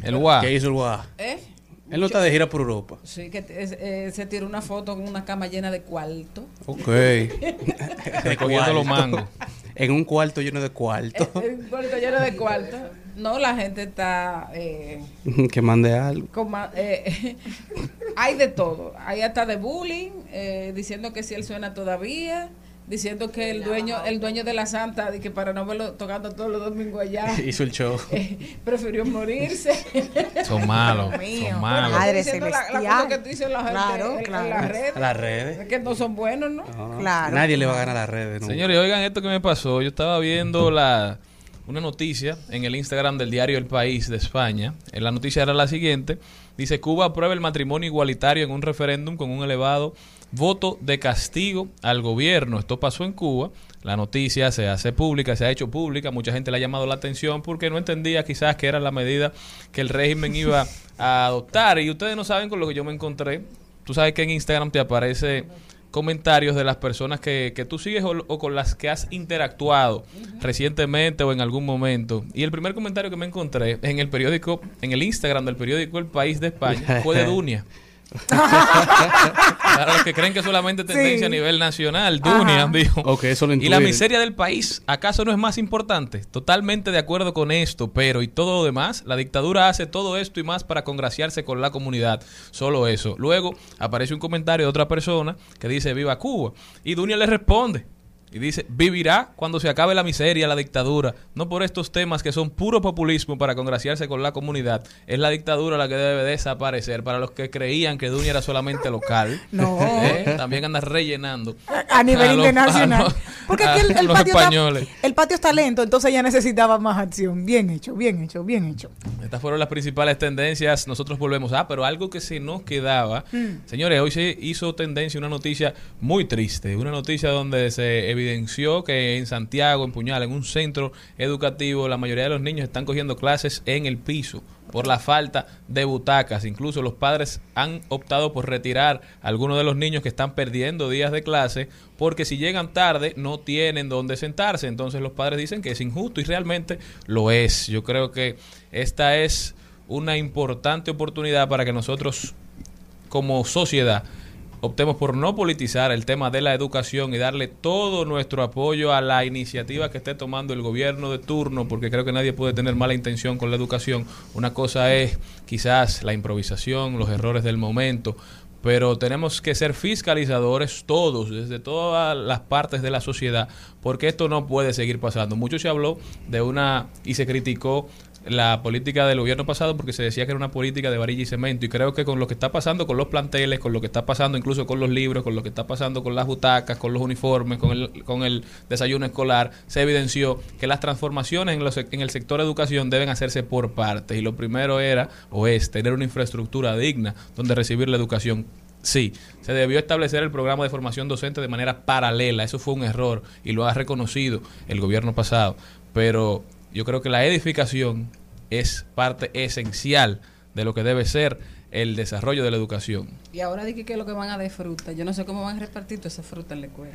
El guá. ¿Qué hizo el guá? ¿Eh? Él no está de gira por Europa. Sí, que eh, se tiró una foto con una cama llena de cuarto. Ok. Recogiendo los mangos. En un cuarto lleno de cuarto. Un cuarto lleno de cuarto. No, la gente está... Eh, que mande algo. con eh, hay de todo. Hay hasta de bullying, eh, diciendo que si él suena todavía, diciendo que el dueño, el dueño de la Santa, de que para no verlo tocando todos los domingos allá, Hizo el show. eh, prefirió morirse. Son malos. Son malos. Madre la, la celestial. cosa que tú dices en, la gente- Claro, en- en claro. las redes, A las redes. es que no son buenos, ¿no? No, no. Claro. Nadie le va a ganar a las redes. nunca. Señores, oigan esto que me pasó. Yo estaba viendo la una noticia en el Instagram del diario El País de España. Eh, La noticia era la siguiente. Dice, Cuba aprueba el matrimonio igualitario en un referéndum con un elevado voto de castigo al gobierno. Esto pasó en Cuba. La noticia se hace pública, se ha hecho pública. Mucha gente le ha llamado la atención porque no entendía quizás que era la medida que el régimen iba a adoptar. Y ustedes no saben con lo que yo me encontré. Tú sabes que en Instagram te aparece comentarios de las personas que, que tú sigues o, o con las que has interactuado recientemente o en algún momento. Y el primer comentario que me encontré en el periódico, en el Instagram del periódico El País de España, fue de Dunia. Para los que creen que solamente tendencia Sí. a nivel nacional, Dunia Ajá. dijo. Ok, eso lo Y la miseria del país, ¿acaso no es más importante? Totalmente de acuerdo con esto, pero ¿y todo lo demás? La dictadura hace todo esto y más para congraciarse con la comunidad. Solo eso. Luego aparece un comentario de otra persona que dice Viva Cuba. Y Dunia le responde. Y dice, vivirá cuando se acabe la miseria, la dictadura, no por estos temas que son puro populismo para congraciarse con la comunidad. Es la dictadura la que debe desaparecer. Para los que creían que Dunia era solamente local, No. ¿eh? también anda rellenando. a nivel a los- internacional. a Porque aquí el, el patio españoles. está, el patio está lento, entonces ella necesitaba más acción. Bien hecho, bien hecho, bien hecho. Estas fueron las principales tendencias. Nosotros volvemos. Ah, pero algo que se nos quedaba. Señores, hoy se hizo tendencia una noticia muy triste. Una noticia donde se evidenció que en Santiago, en Puñal, en un centro educativo, la mayoría de los niños están cogiendo clases en el piso por la falta de butacas. Incluso los padres han optado por retirar a algunos de los niños que están perdiendo días de clase porque si llegan tarde no tienen dónde sentarse. Entonces los padres dicen que es injusto y realmente lo es. Yo creo que esta es una importante oportunidad para que nosotros como sociedad optemos por no politizar el tema de la educación y darle todo nuestro apoyo a la iniciativa que esté tomando el gobierno de turno, porque creo que nadie puede tener mala intención con la educación. Una cosa es quizás la improvisación, los errores del momento, pero tenemos que ser fiscalizadores todos, desde todas las partes de la sociedad, porque esto no puede seguir pasando. Mucho se habló de una y se criticó la política del gobierno pasado porque se decía que era una política de varilla y cemento y creo que con lo que está pasando con los planteles, con lo que está pasando incluso con los libros, con lo que está pasando con las butacas, con los uniformes, con el, con el desayuno escolar, se evidenció que las transformaciones en, los, en el sector educación deben hacerse por partes y lo primero era o es tener una infraestructura digna donde recibir la educación Sí, se debió establecer el programa de formación docente de manera paralela. Eso fue un error y lo ha reconocido el gobierno pasado. Pero yo creo que la edificación es parte esencial de lo que debe ser el desarrollo de la educación. Y ahora dije que es lo que van a dar fruta. Yo no sé cómo van a repartir toda esa fruta en la escuela.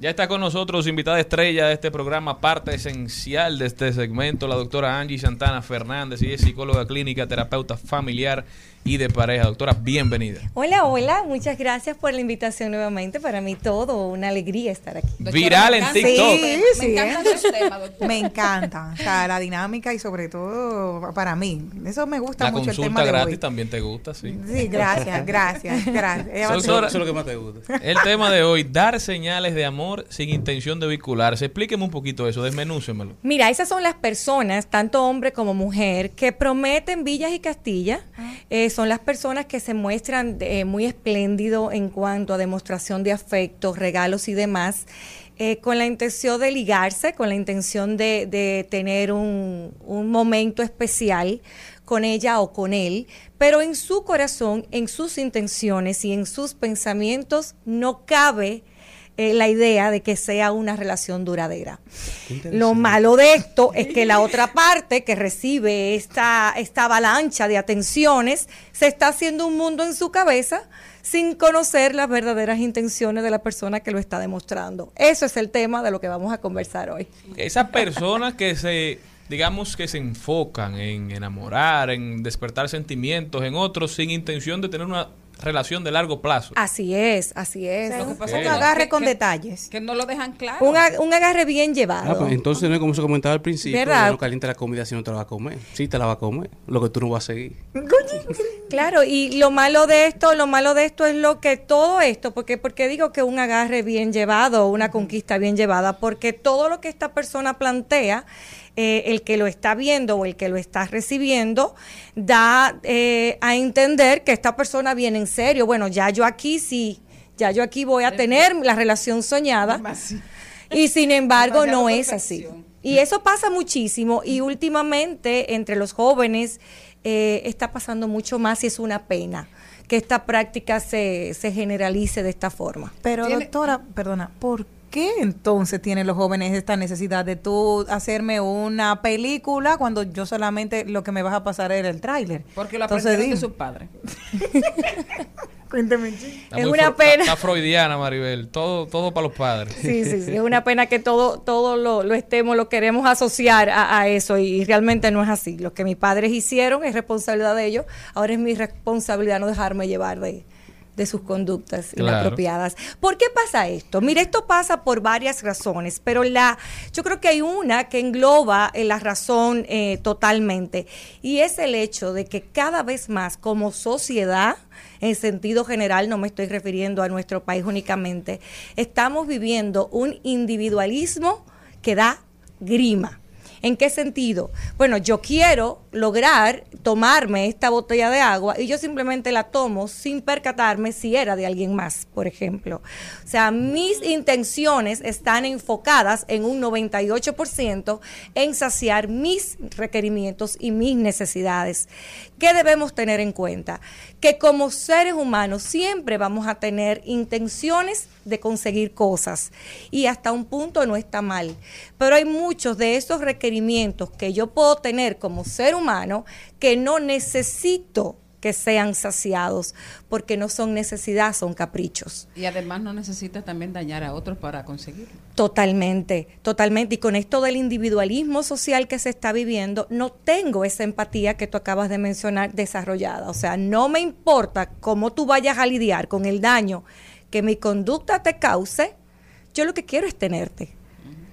Ya está con nosotros invitada estrella de este programa, parte esencial de este segmento, la doctora Angie Santana Fernández, y es psicóloga clínica, terapeuta familiar y de pareja. Doctora, bienvenida. Hola, hola, muchas gracias por la invitación nuevamente. Para mí todo una alegría estar aquí. Viral en TikTok. Sí, sí, Me ¿eh? los temas, doctora. Me encanta. O sea, la dinámica y sobre todo para mí. Eso me gusta La mucho el tema consulta de gratis hoy. también te gusta, sí. Sí, gracias, gracias, gracias. Eso es lo que más te gusta. El tema de hoy, dar señales de amor sin intención de vincularse. Explíqueme un poquito eso, desmenúcemelo. Mira, esas son las personas, tanto hombre como mujer, que prometen villas y castillas. Eh, son las personas que se muestran eh, muy espléndido en cuanto a demostración de afecto, regalos y demás, eh, con la intención de ligarse, con la intención de, de tener un, un momento especial con ella o con él, pero en su corazón, en sus intenciones y en sus pensamientos no cabe eh, la idea de que sea una relación duradera. Lo malo de esto es que la otra parte que recibe esta, esta avalancha de atenciones se está haciendo un mundo en su cabeza sin conocer las verdaderas intenciones de la persona que lo está demostrando. Eso es el tema de lo que vamos a conversar hoy. Esas personas que se, digamos que se enfocan en enamorar, en despertar sentimientos en otros sin intención de tener una relación de largo plazo. Así es, así es. Un agarre que- con que- detalles. Que no lo dejan claro. Un, ag- un agarre bien llevado. Ah, pues entonces no es como se comentaba al principio, ¿Verdad? no calienta la comida si no te la va a comer. Sí te la va a comer, lo que tú no vas a seguir. Claro, y lo malo de esto, lo malo de esto es lo que todo esto, porque porque digo que un agarre bien llevado, una conquista bien llevada, porque todo lo que esta persona plantea, eh, el que lo está viendo o el que lo está recibiendo, da eh, a entender que esta persona viene en serio. Bueno, ya yo aquí sí, ya yo aquí voy a tener la relación soñada. Y sin embargo no es así. Y eso pasa muchísimo y últimamente entre los jóvenes eh, está pasando mucho más y es una pena que esta práctica se, se generalice de esta forma. Pero Tiene- doctora, perdona, ¿por qué entonces tienen los jóvenes esta necesidad de tú hacerme una película cuando yo solamente lo que me vas a pasar era el tráiler? Porque lo aprendieron de sus padres. Está Es una pena. Está, freudiana, Maribel. Todo, todo para los padres. Sí, sí, sí. Es una pena que todo, todo lo, lo estemos, lo queremos asociar a, a eso y realmente no es así. Lo que mis padres hicieron es responsabilidad de ellos. Ahora es mi responsabilidad no dejarme llevar de, de sus conductas Claro. inapropiadas. ¿Por qué pasa esto? Mire, esto pasa por varias razones, pero la, yo creo que hay una que engloba eh, la razón eh, totalmente y es el hecho de que cada vez más como sociedad, en sentido general, no me estoy refiriendo a nuestro país únicamente, estamos viviendo un individualismo que da grima. ¿En qué sentido? Bueno, yo quiero lograr tomarme esta botella de agua y yo simplemente la tomo sin percatarme si era de alguien más, por ejemplo. O sea, mis intenciones están enfocadas en un 98% en saciar mis requerimientos y mis necesidades. ¿Qué debemos tener en cuenta? Que como seres humanos siempre vamos a tener intenciones de conseguir cosas y hasta un punto no está mal. Pero hay muchos de esos requerimientos que yo puedo tener como ser humano que no necesito que sean saciados porque no son necesidad, son caprichos. Y además no necesitas también dañar a otros para conseguirlo. Totalmente, totalmente. Y con esto del individualismo social que se está viviendo, no tengo esa empatía que tú acabas de mencionar desarrollada. O sea, no me importa cómo tú vayas a lidiar con el daño que mi conducta te cause, yo lo que quiero es tenerte.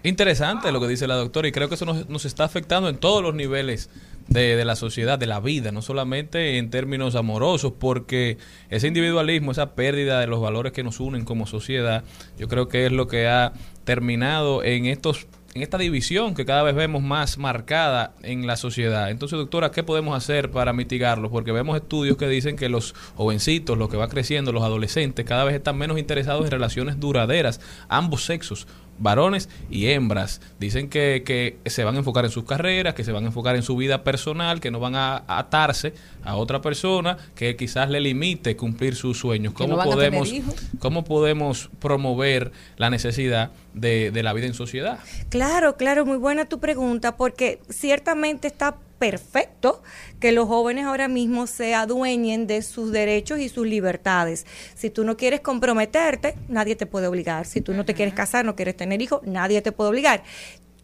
Interesante lo que dice la doctora y creo que eso nos, nos está afectando en todos los niveles de, de la sociedad, de la vida, no solamente en términos amorosos, porque ese individualismo, esa pérdida de los valores que nos unen como sociedad, yo creo que es lo que ha terminado en estos en esta división que cada vez vemos más marcada en la sociedad. Entonces, doctora, ¿qué podemos hacer para mitigarlo? Porque vemos estudios que dicen que los jovencitos, los que va creciendo, los adolescentes, cada vez están menos interesados en relaciones duraderas, ambos sexos, varones y hembras. Dicen que, que se van a enfocar en sus carreras, que se van a enfocar en su vida personal, que no van a atarse a otra persona que quizás le limite cumplir sus sueños. ¿Cómo no podemos. ¿Cómo podemos promover la necesidad de, de la vida en sociedad? Claro, claro, muy buena tu pregunta, porque ciertamente esta perfecto que los jóvenes ahora mismo se adueñen de sus derechos y sus libertades. Si tú no quieres comprometerte, nadie te puede obligar. Si tú no te quieres casar, no quieres tener hijos, nadie te puede obligar.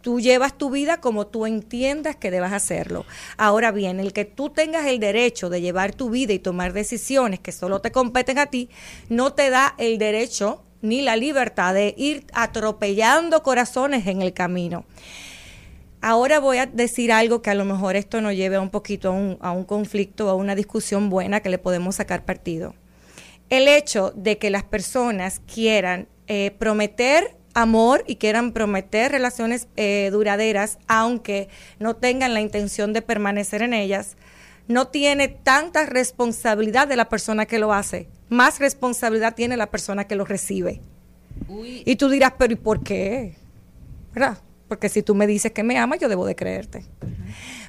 Tú llevas tu vida como tú entiendas que debas hacerlo. Ahora bien, el que tú tengas el derecho de llevar tu vida y tomar decisiones que solo te competen a ti, no te da el derecho ni la libertad de ir atropellando corazones en el camino. Ahora voy a decir algo que a lo mejor esto nos lleve a un poquito a un, a un conflicto, a una discusión buena que le podemos sacar partido. El hecho de que las personas quieran eh, prometer amor y quieran prometer relaciones eh, duraderas, aunque no tengan la intención de permanecer en ellas, no tiene tanta responsabilidad de la persona que lo hace, más responsabilidad tiene la persona que lo recibe. Y tú dirás, pero ¿y por qué? ¿Verdad? Porque si tú me dices que me amas, yo debo de creerte.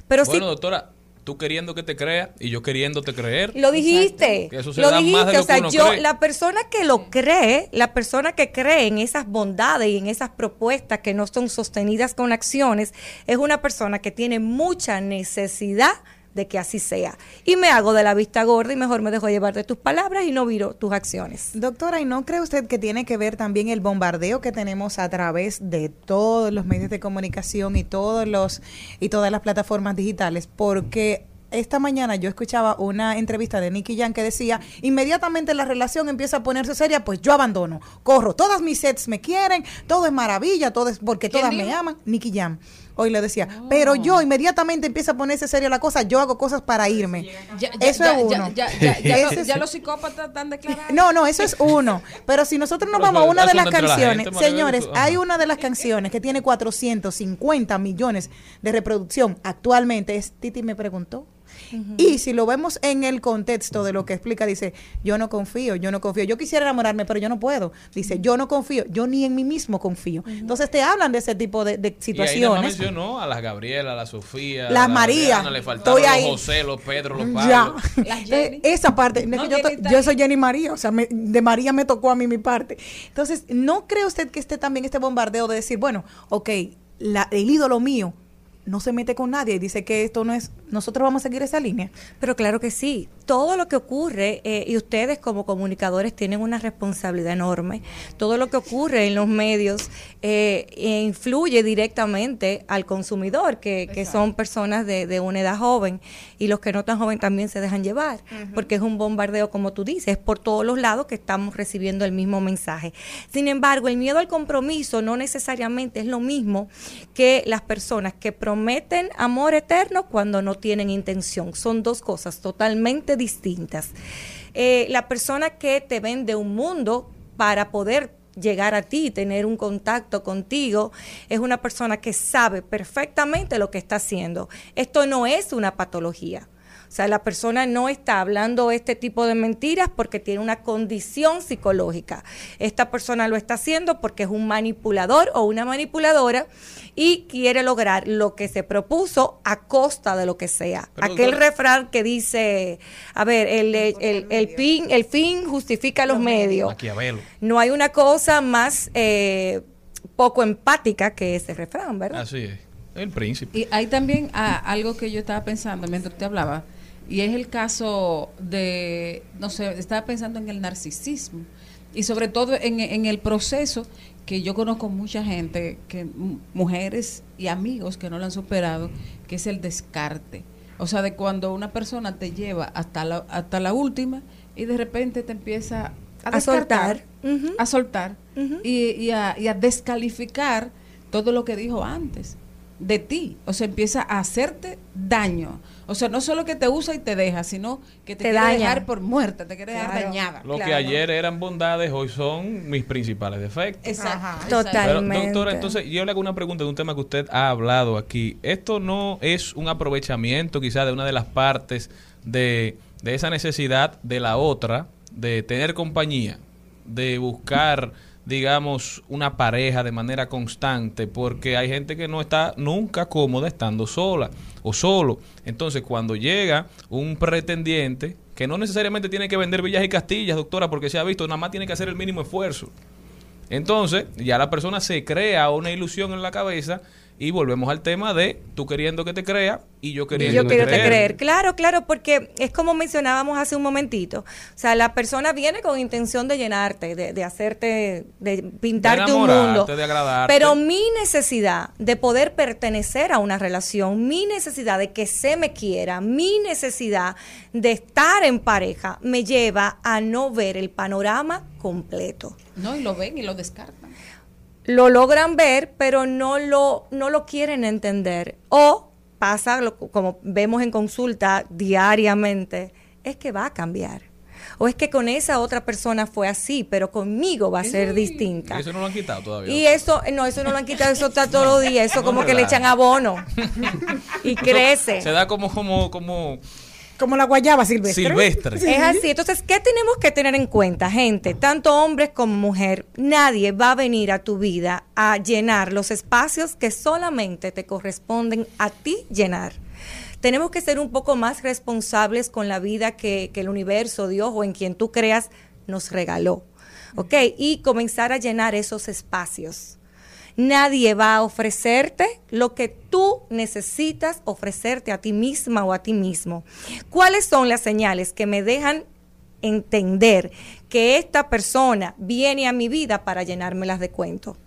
Pero bueno, doctora, tú queriendo que te crea y yo queriéndote creer. lo dijiste. Que eso se Lo da más de dijiste, lo o sea, que uno yo, cree. la persona que lo cree, la persona que cree en esas bondades y en esas propuestas que no son sostenidas con acciones, es una persona que tiene mucha necesidad de que así sea. Y me hago de la vista gorda y mejor me dejo llevar de tus palabras y no viro tus acciones. Doctora, ¿y no cree usted que tiene que ver también el bombardeo que tenemos a través de todos los medios de comunicación y todos los y todas las plataformas digitales? Porque esta mañana yo escuchaba una entrevista de Nicky Jam que decía, inmediatamente la relación empieza a ponerse seria, pues yo abandono, corro, todas mis sets me quieren, todo es maravilla, todo es porque ¿Quién todas me aman, Nicky Jam. Hoy le decía, pero yo inmediatamente empieza a ponerse seria la cosa, yo hago cosas para irme. Ya, ya, Eso ya, es uno. Ya, es- los psicópatas están declarando. no, no, eso es uno. Pero si nosotros nos vamos a una de las la canciones, gente, señores, hay una de las canciones que tiene 450 millones de reproducción actualmente, es Titi me preguntó. Y si lo vemos en el contexto de lo que explica, dice, yo no confío, yo no confío, yo quisiera enamorarme, pero yo no puedo. Dice, yo no confío, yo ni en mí mismo confío. Entonces te hablan de ese tipo de, de Y ahí nada más situaciones. mencionó a las Gabriela, a la Sofía, Las a la María. Adriana, le faltaron Estoy los ahí. José, los Pedro, los Ya. Pablo. Eh, Esa parte, no es No, que yo, to- soy Jenny María, o sea, me- de María me tocó a mí mi parte. Entonces, ¿no cree usted que esté también este bombardeo de decir, bueno, ok, la- el ídolo mío no se mete con nadie y dice que esto no es, nosotros vamos a seguir esa línea? Pero claro que sí. Todo lo que ocurre, eh, y ustedes como comunicadores tienen una responsabilidad enorme, todo lo que ocurre en los medios eh, influye directamente al consumidor, que, que son personas de, de una edad joven, y los que no tan joven también se dejan llevar, porque es un bombardeo, como tú dices, es por todos los lados que estamos recibiendo el mismo mensaje. Sin embargo, el miedo al compromiso no necesariamente es lo mismo que las personas que prometen amor eterno cuando no tienen intención. Son dos cosas totalmente distintas. Eh, la persona que te vende un mundo para poder llegar a ti, tener un contacto contigo, es una persona que sabe perfectamente lo que está haciendo. Esto no es una patología. O sea, la persona no está hablando este tipo de mentiras porque tiene una condición psicológica. Esta persona lo está haciendo porque es un manipulador o una manipuladora y quiere lograr lo que se propuso a costa de lo que sea. Pero, Aquel doctora- refrán que dice, a ver, el, el, el- el fin, el fin justifica los medios. Maquiavelo. No hay una cosa más eh, poco empática que ese refrán, ¿verdad? Así es. El príncipe. Y hay también ah, algo que yo estaba pensando mientras te hablaba, y es el caso de, no sé, estaba pensando en el narcisismo, y sobre todo en, en el proceso que yo conozco mucha gente, que mujeres y amigos que no lo han superado, que es el descarte. O sea, de cuando una persona te lleva hasta la, hasta la última y de repente te empieza a, A soltar. A soltar y, y a, y a descalificar todo lo que dijo antes de ti. O sea, empieza a hacerte daño. O sea, no solo que te usa y te deja, sino que te, Te quiere daña. dejar por muerta, te quiere dejar dañada. Lo que ayer eran bondades, hoy son mis principales defectos. Exacto. Pero, Totalmente. doctora, entonces yo le hago una pregunta de un tema que usted ha hablado aquí. ¿Esto no es un aprovechamiento quizá de una de las partes de, de esa necesidad de la otra de tener compañía, de buscar, digamos, una pareja de manera constante? Porque hay gente que no está nunca cómoda estando sola o solo. Entonces, cuando llega un pretendiente, que no necesariamente tiene que vender villas y castillas, doctora, porque se ha visto, nada más tiene que hacer el mínimo esfuerzo. Entonces, ya la persona se crea una ilusión en la cabeza Y volvemos al tema de tú queriendo que te crea y yo Y queriendo yo quiero que te creer. creer. Claro, claro, porque es como mencionábamos hace un momentito. O sea, la persona viene con intención de llenarte, de, de hacerte, de pintarte un enamorarte, mundo. de agradarte. Pero mi necesidad de poder pertenecer a una relación, mi necesidad de que se me quiera, mi necesidad de estar en pareja, me lleva a no ver el panorama completo No, y lo ven y lo descartan. Lo logran ver, pero no lo, no lo quieren entender. O pasa, lo- como vemos en consulta diariamente, es que va a cambiar. O es que con esa otra persona fue así, pero conmigo va a ser distinta. Y eso no lo han quitado todavía. Y eso, no, eso no lo han quitado, eso está todos los días, eso No como que le echan abono y crece. Se da como, como, como Como la guayaba silvestre. silvestre. Es así. Entonces, ¿qué tenemos que tener en cuenta, gente? Tanto hombres como mujer, nadie va a venir a tu vida a llenar los espacios que solamente te corresponden a ti llenar. Tenemos que ser un poco más responsables con la vida que, que el universo, Dios o en quien tú creas nos regaló. ¿Ok? Y comenzar a llenar esos espacios. Nadie va a ofrecerte lo que tú necesitas ofrecerte a ti misma o a ti mismo. ¿Cuáles son las señales que me dejan entender que esta persona viene a mi vida para llenármelas de cuento?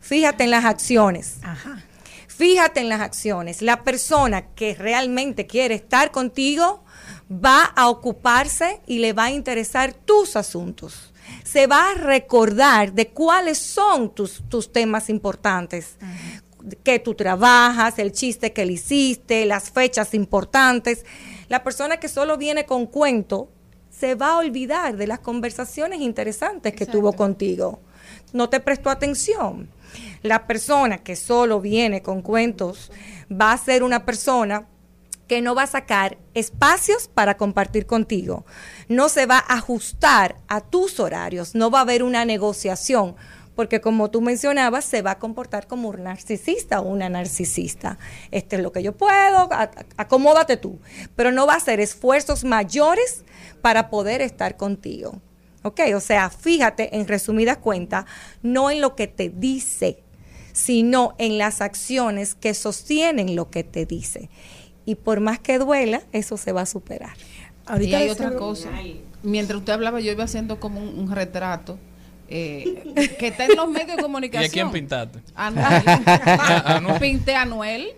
Fíjate en las acciones. Fíjate en las acciones. La persona que realmente quiere estar contigo va a ocuparse y le va a interesar tus asuntos. Se va a recordar de cuáles son tus, tus temas importantes. Que tú trabajas, el chiste que le hiciste, las fechas importantes. La persona que solo viene con cuento se va a olvidar de las conversaciones interesantes que tuvo contigo. No te prestó atención. La persona que solo viene con cuentos va a ser una persona que no va a sacar espacios para compartir contigo. No se va a ajustar a tus horarios, no va a haber una negociación, porque como tú mencionabas, se va a comportar como un narcisista o una narcisista. Este es lo que yo puedo, acomódate tú, pero no va a hacer esfuerzos mayores para poder estar contigo. ¿Ok? O sea, fíjate en resumidas cuentas, no en lo que te dice, sino en las acciones que sostienen lo que te dice. Y por más que duela, eso se va a superar. Y hay otra cosa. Mientras usted hablaba, yo iba haciendo como un, un retrato eh, que está en los medios de ¿Y a comunicación. quién pintaste? Anuel. Pinté a Anuel,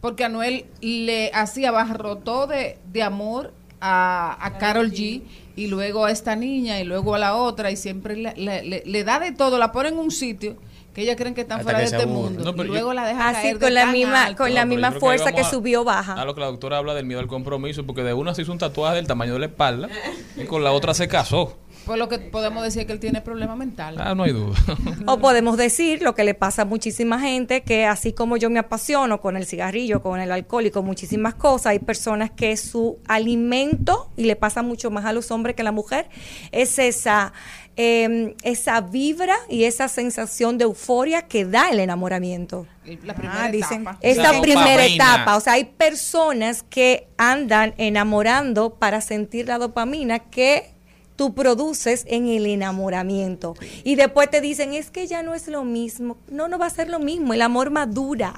porque Anuel le hacía abarrotó de, de amor a, a Carol G y luego a esta niña y luego a la otra y siempre le, le- le- le da de todo, la pone en un sitio que ellos creen que están Hasta fuera que de este mundo No, y luego yo- la deja Así caer de con la misma, alto. con la No, misma fuerza que, a- subió baja. A lo que la doctora habla del miedo al compromiso, porque de una se hizo un tatuaje del tamaño de la espalda y con la otra se casó. Pues lo que podemos decir es que él tiene problema mental. Ah, no hay duda. O podemos decir lo que le pasa a muchísima gente, que así como yo me apasiono con el cigarrillo, con el alcohol y con muchísimas cosas, hay personas que su alimento, y le pasa mucho más a los hombres que a la mujer, es esa, eh, esa vibra y esa sensación de euforia que da el enamoramiento. La primera Ah, dicen- etapa. Esa La primera dopamina. etapa, o sea, hay personas que andan enamorando para sentir la dopamina que tú produces en el enamoramiento. Y después te dicen, es que ya no es lo mismo. No, no va a ser lo mismo, el amor madura.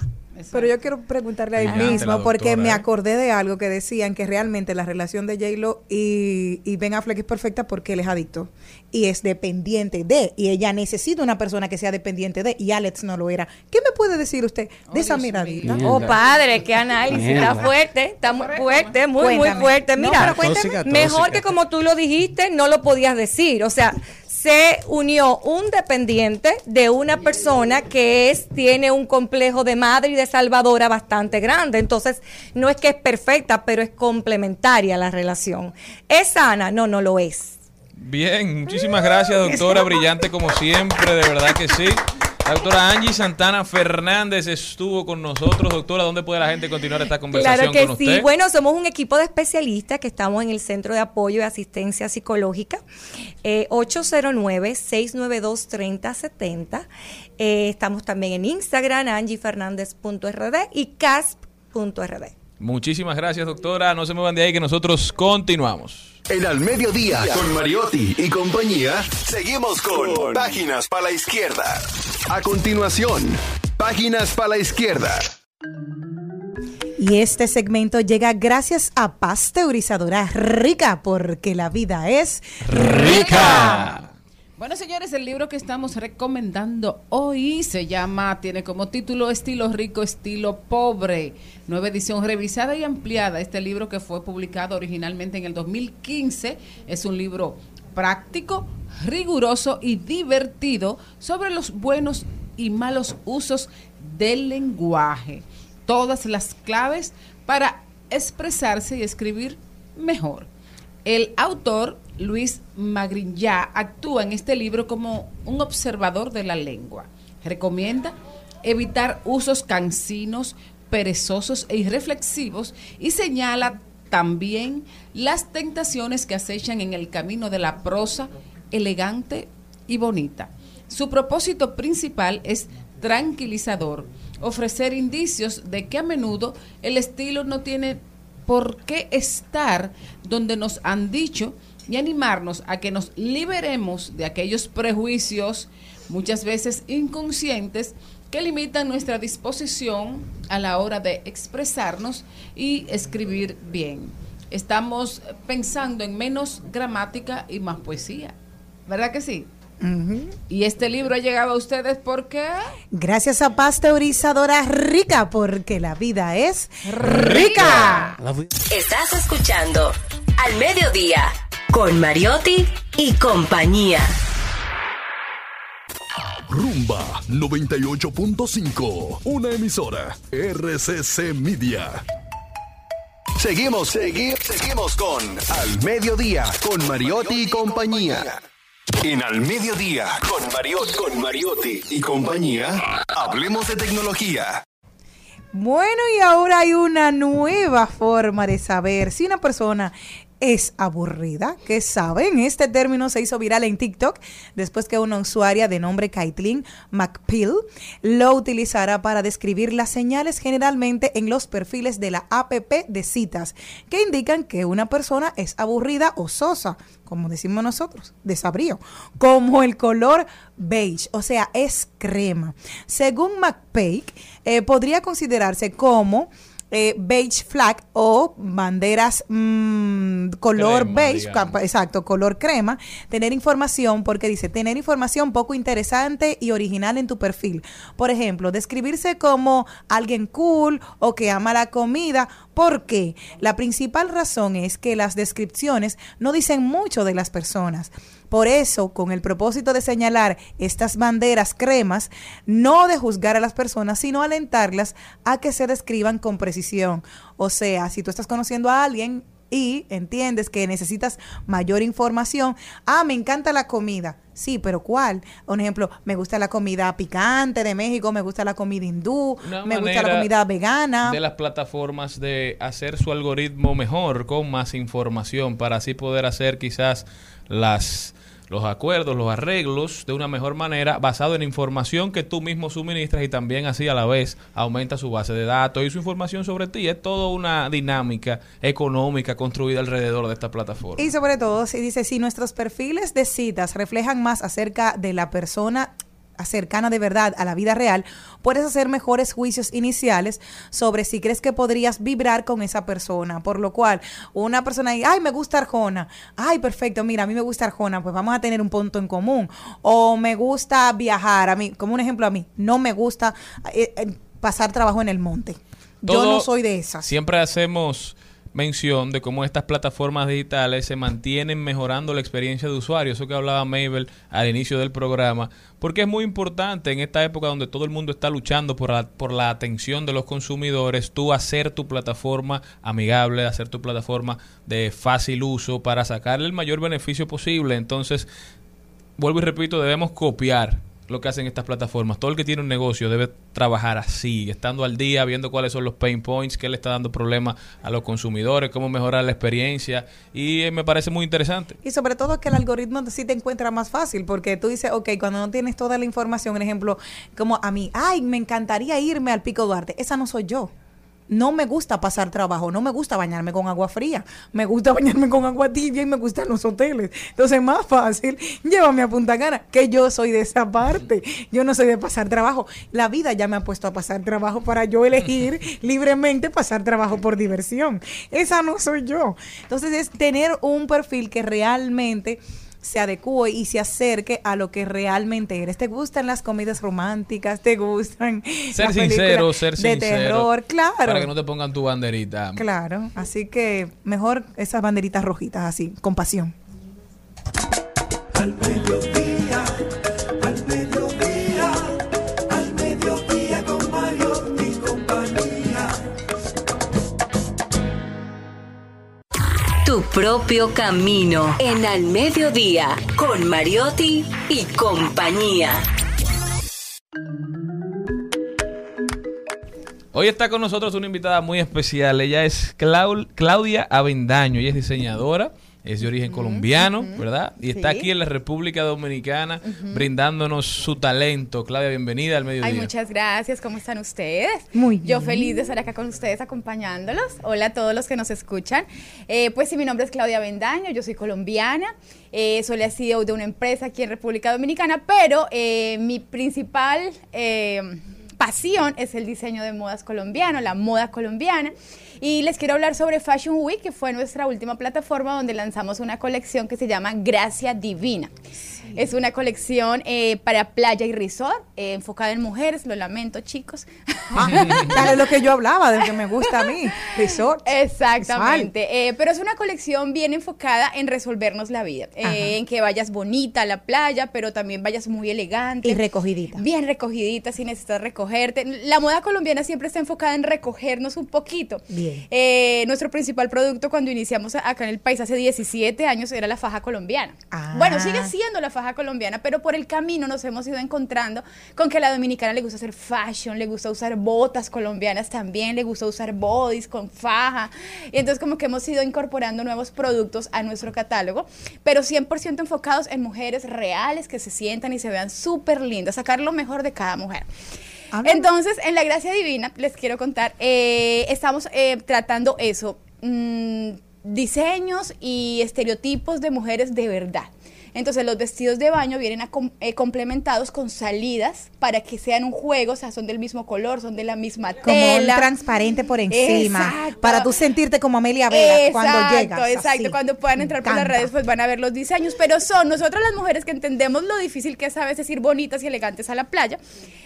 Pero yo quiero preguntarle a él mismo, porque doctora, me ¿eh? acordé de algo que decían que realmente la relación de J-Lo y, y Ben Affleck es perfecta porque él es adicto y es dependiente de, y ella necesita una persona que sea dependiente de, y Alex no lo era. ¿Qué me puede decir usted de esa miradita? mío. Oh, padre, qué análisis, Mierda. está fuerte, está muy fuerte, muy, muy fuerte. No, Mira, cuéntame. Tóxica, mejor tóxica. que como tú lo dijiste, no lo podías decir. O sea, se unió un dependiente de una persona que es tiene un complejo de madre y de salvadora bastante grande. Entonces, no es que es perfecta, pero es complementaria la relación. ¿Es sana? No, no lo es. Bien, muchísimas gracias, doctora. Brillante como siempre, de verdad que sí. La doctora Angie Santana Fernández estuvo con nosotros. Doctora, ¿dónde puede la gente continuar esta conversación Claro que con sí. usted? Bueno, somos un equipo de especialistas que estamos en el Centro de Apoyo y Asistencia Psicológica, eh, 809-692-3070. Eh, estamos también en Instagram, angiefernández.rd y casp.rd. Muchísimas gracias, doctora. No se muevan de ahí que nosotros continuamos. En Al Mediodía, con Mariotti y compañía, seguimos con Páginas para la Izquierda. A continuación, Páginas para la izquierda. Y este segmento llega gracias a Pasteurizadora Rica, porque la vida es rica. Bueno, señores, el libro que estamos recomendando hoy se llama, tiene como título Estilo Rico, Estilo Pobre, nueva edición revisada y ampliada. Este libro que fue publicado originalmente en el 2015 es un libro práctico, riguroso y divertido sobre los buenos y malos usos del lenguaje. Todas las claves para expresarse y escribir mejor. El autor, Luis Magriñá, actúa en este libro como un observador de la lengua. Recomienda evitar usos cansinos, perezosos e irreflexivos y señala también las tentaciones que acechan en el camino de la prosa elegante y bonita. Su propósito principal es tranquilizador, ofrecer indicios de que a menudo el estilo no tiene por qué estar donde nos han dicho y animarnos a que nos liberemos de aquellos prejuicios, muchas veces inconscientes, que limitan nuestra disposición a la hora de expresarnos y escribir bien. Estamos pensando en menos gramática y más poesía. ¿Verdad que sí? Y este libro ha llegado a ustedes porque... Gracias a Pasteurizadora Rica, porque la vida es rica. Estás escuchando Al Mediodía con Mariotti y compañía. Rumba 98.5. Una emisora. RCC Media. Seguimos, seguimos, seguimos con Al Mediodía, con Mariotti y compañía. En Al Mediodía, con Mariotti, con Mariotti y compañía, hablemos de tecnología. Bueno, y ahora hay una nueva forma de saber si una persona es aburrida, que saben, este término se hizo viral en TikTok después que una usuaria de nombre Caitlin McPill lo utilizara para describir las señales generalmente en los perfiles de la APP de citas que indican que una persona es aburrida o sosa, como decimos nosotros, desabrío, como el color beige, o sea, es crema. Según McPake, eh, podría considerarse como eh, beige flag o banderas mm, color Crema, beige, digamos. exacto, color crema, tener información, porque dice, tener información poco interesante y original en tu perfil. Por ejemplo, describirse como alguien cool o que ama la comida. ¿Por qué? La principal razón es que las descripciones no dicen mucho de las personas. Por eso, con el propósito de señalar estas banderas cremas, no de juzgar a las personas, sino alentarlas a que se describan con precisión. O sea, si tú estás conociendo a alguien y entiendes que necesitas mayor información, ah, me encanta la comida. Sí, pero ¿cuál? Un ejemplo, me gusta la comida picante de México, me gusta la comida hindú, Una me gusta la comida vegana. de las plataformas de hacer su algoritmo mejor con más información para así poder hacer quizás las los acuerdos, los arreglos de una mejor manera basado en información que tú mismo suministras y también así a la vez aumenta su base de datos y su información sobre ti. Es toda una dinámica económica construida alrededor de esta plataforma. Y sobre todo, si dice, si nuestros perfiles de citas reflejan más acerca de la persona cercana de verdad a la vida real, puedes hacer mejores juicios iniciales sobre si crees que podrías vibrar con esa persona. Por lo cual, una persona dice, ay, me gusta Arjona. Ay, perfecto, mira, a mí me gusta Arjona, pues vamos a tener un punto en común. O me gusta viajar, a mí, como un ejemplo a mí, no me gusta eh, eh, pasar trabajo en el monte. Yo no soy de esas. Siempre hacemos mención de cómo estas plataformas digitales se mantienen mejorando la experiencia de usuario, eso que hablaba Mabel al inicio del programa, porque es muy importante en esta época donde todo el mundo está luchando por la, por la atención de los consumidores, tú hacer tu plataforma amigable, hacer tu plataforma de fácil uso para sacarle el mayor beneficio posible. Entonces, vuelvo y repito, debemos copiar lo que hacen estas plataformas. Todo el que tiene un negocio debe trabajar así, estando al día, viendo cuáles son los pain points, qué le está dando problemas a los consumidores, cómo mejorar la experiencia. Y eh, me parece muy interesante. Y sobre todo que el algoritmo sí te encuentra más fácil, porque tú dices, ok, cuando no tienes toda la información, un ejemplo, como a mí, ay, me encantaría irme al Pico Duarte, esa no soy yo. No me gusta pasar trabajo, no me gusta bañarme con agua fría, me gusta bañarme con agua tibia y me gustan los hoteles. Entonces, más fácil, llévame a Punta Cana, que yo soy de esa parte. Yo no soy de pasar trabajo. La vida ya me ha puesto a pasar trabajo para yo elegir libremente pasar trabajo por diversión. Esa no soy yo. Entonces, es tener un perfil que realmente se adecue y se acerque a lo que realmente eres. ¿Te gustan las comedias románticas? ¿Te gustan Ser las sincero, ser de sincero. terror? Claro. Para que no te pongan tu banderita. Claro, así que mejor esas banderitas rojitas así, con pasión. Al mediodía, Propio camino en Al Mediodía con Mariotti y compañía. Hoy está con nosotros una invitada muy especial. Ella es Clau- Claudia Avendaño. Ella es diseñadora, es de origen colombiano, ¿verdad? Y está aquí en la República Dominicana brindándonos su talento. Claudia, bienvenida al mediodía. Ay, muchas gracias. ¿Cómo están ustedes? Muy Yo bien. feliz de estar acá con ustedes acompañándolos. Hola a todos los que nos escuchan. Eh, pues sí, mi nombre es Claudia Bendaño, yo soy colombiana. Eh, soy la CEO de una empresa aquí en República Dominicana, pero eh, mi principal eh, es el diseño de modas colombiano, la moda colombiana. Y les quiero hablar sobre Fashion Week, que fue nuestra última plataforma donde lanzamos una colección que se llama Gracia Divina. Es una colección eh, para playa y resort, eh, enfocada en mujeres, lo lamento chicos. Claro, es lo que yo hablaba, de lo que me gusta a mí. Resort. Exactamente, eh, pero es una colección bien enfocada en resolvernos la vida, eh, en que vayas bonita a la playa, pero también vayas muy elegante. Y recogidita. Bien recogidita, si necesitas recogerte. La moda colombiana siempre está enfocada en recogernos un poquito. Bien. Eh, nuestro principal producto cuando iniciamos acá en el país hace 17 años era la faja colombiana. Ah. Bueno, sigue siendo la faja colombiana, pero por el camino nos hemos ido encontrando con que a la dominicana le gusta hacer fashion, le gusta usar botas colombianas también, le gusta usar bodies con faja. Y entonces como que hemos ido incorporando nuevos productos a nuestro catálogo, pero 100% enfocados en mujeres reales que se sientan y se vean súper lindas, sacar lo mejor de cada mujer. Entonces, en la gracia divina, les quiero contar, eh, estamos eh, tratando eso, mm, diseños y estereotipos de mujeres de verdad. Entonces los vestidos de baño vienen a com- eh, complementados con salidas para que sean un juego, o sea, son del mismo color, son de la misma Como tela. transparente por encima. Exacto. Para tú sentirte como Amelia Vega cuando llegas. Exacto, así. cuando puedan entrar por las redes pues van a ver los diseños, pero son nosotros las mujeres que entendemos lo difícil que es a veces ir bonitas y elegantes a la playa,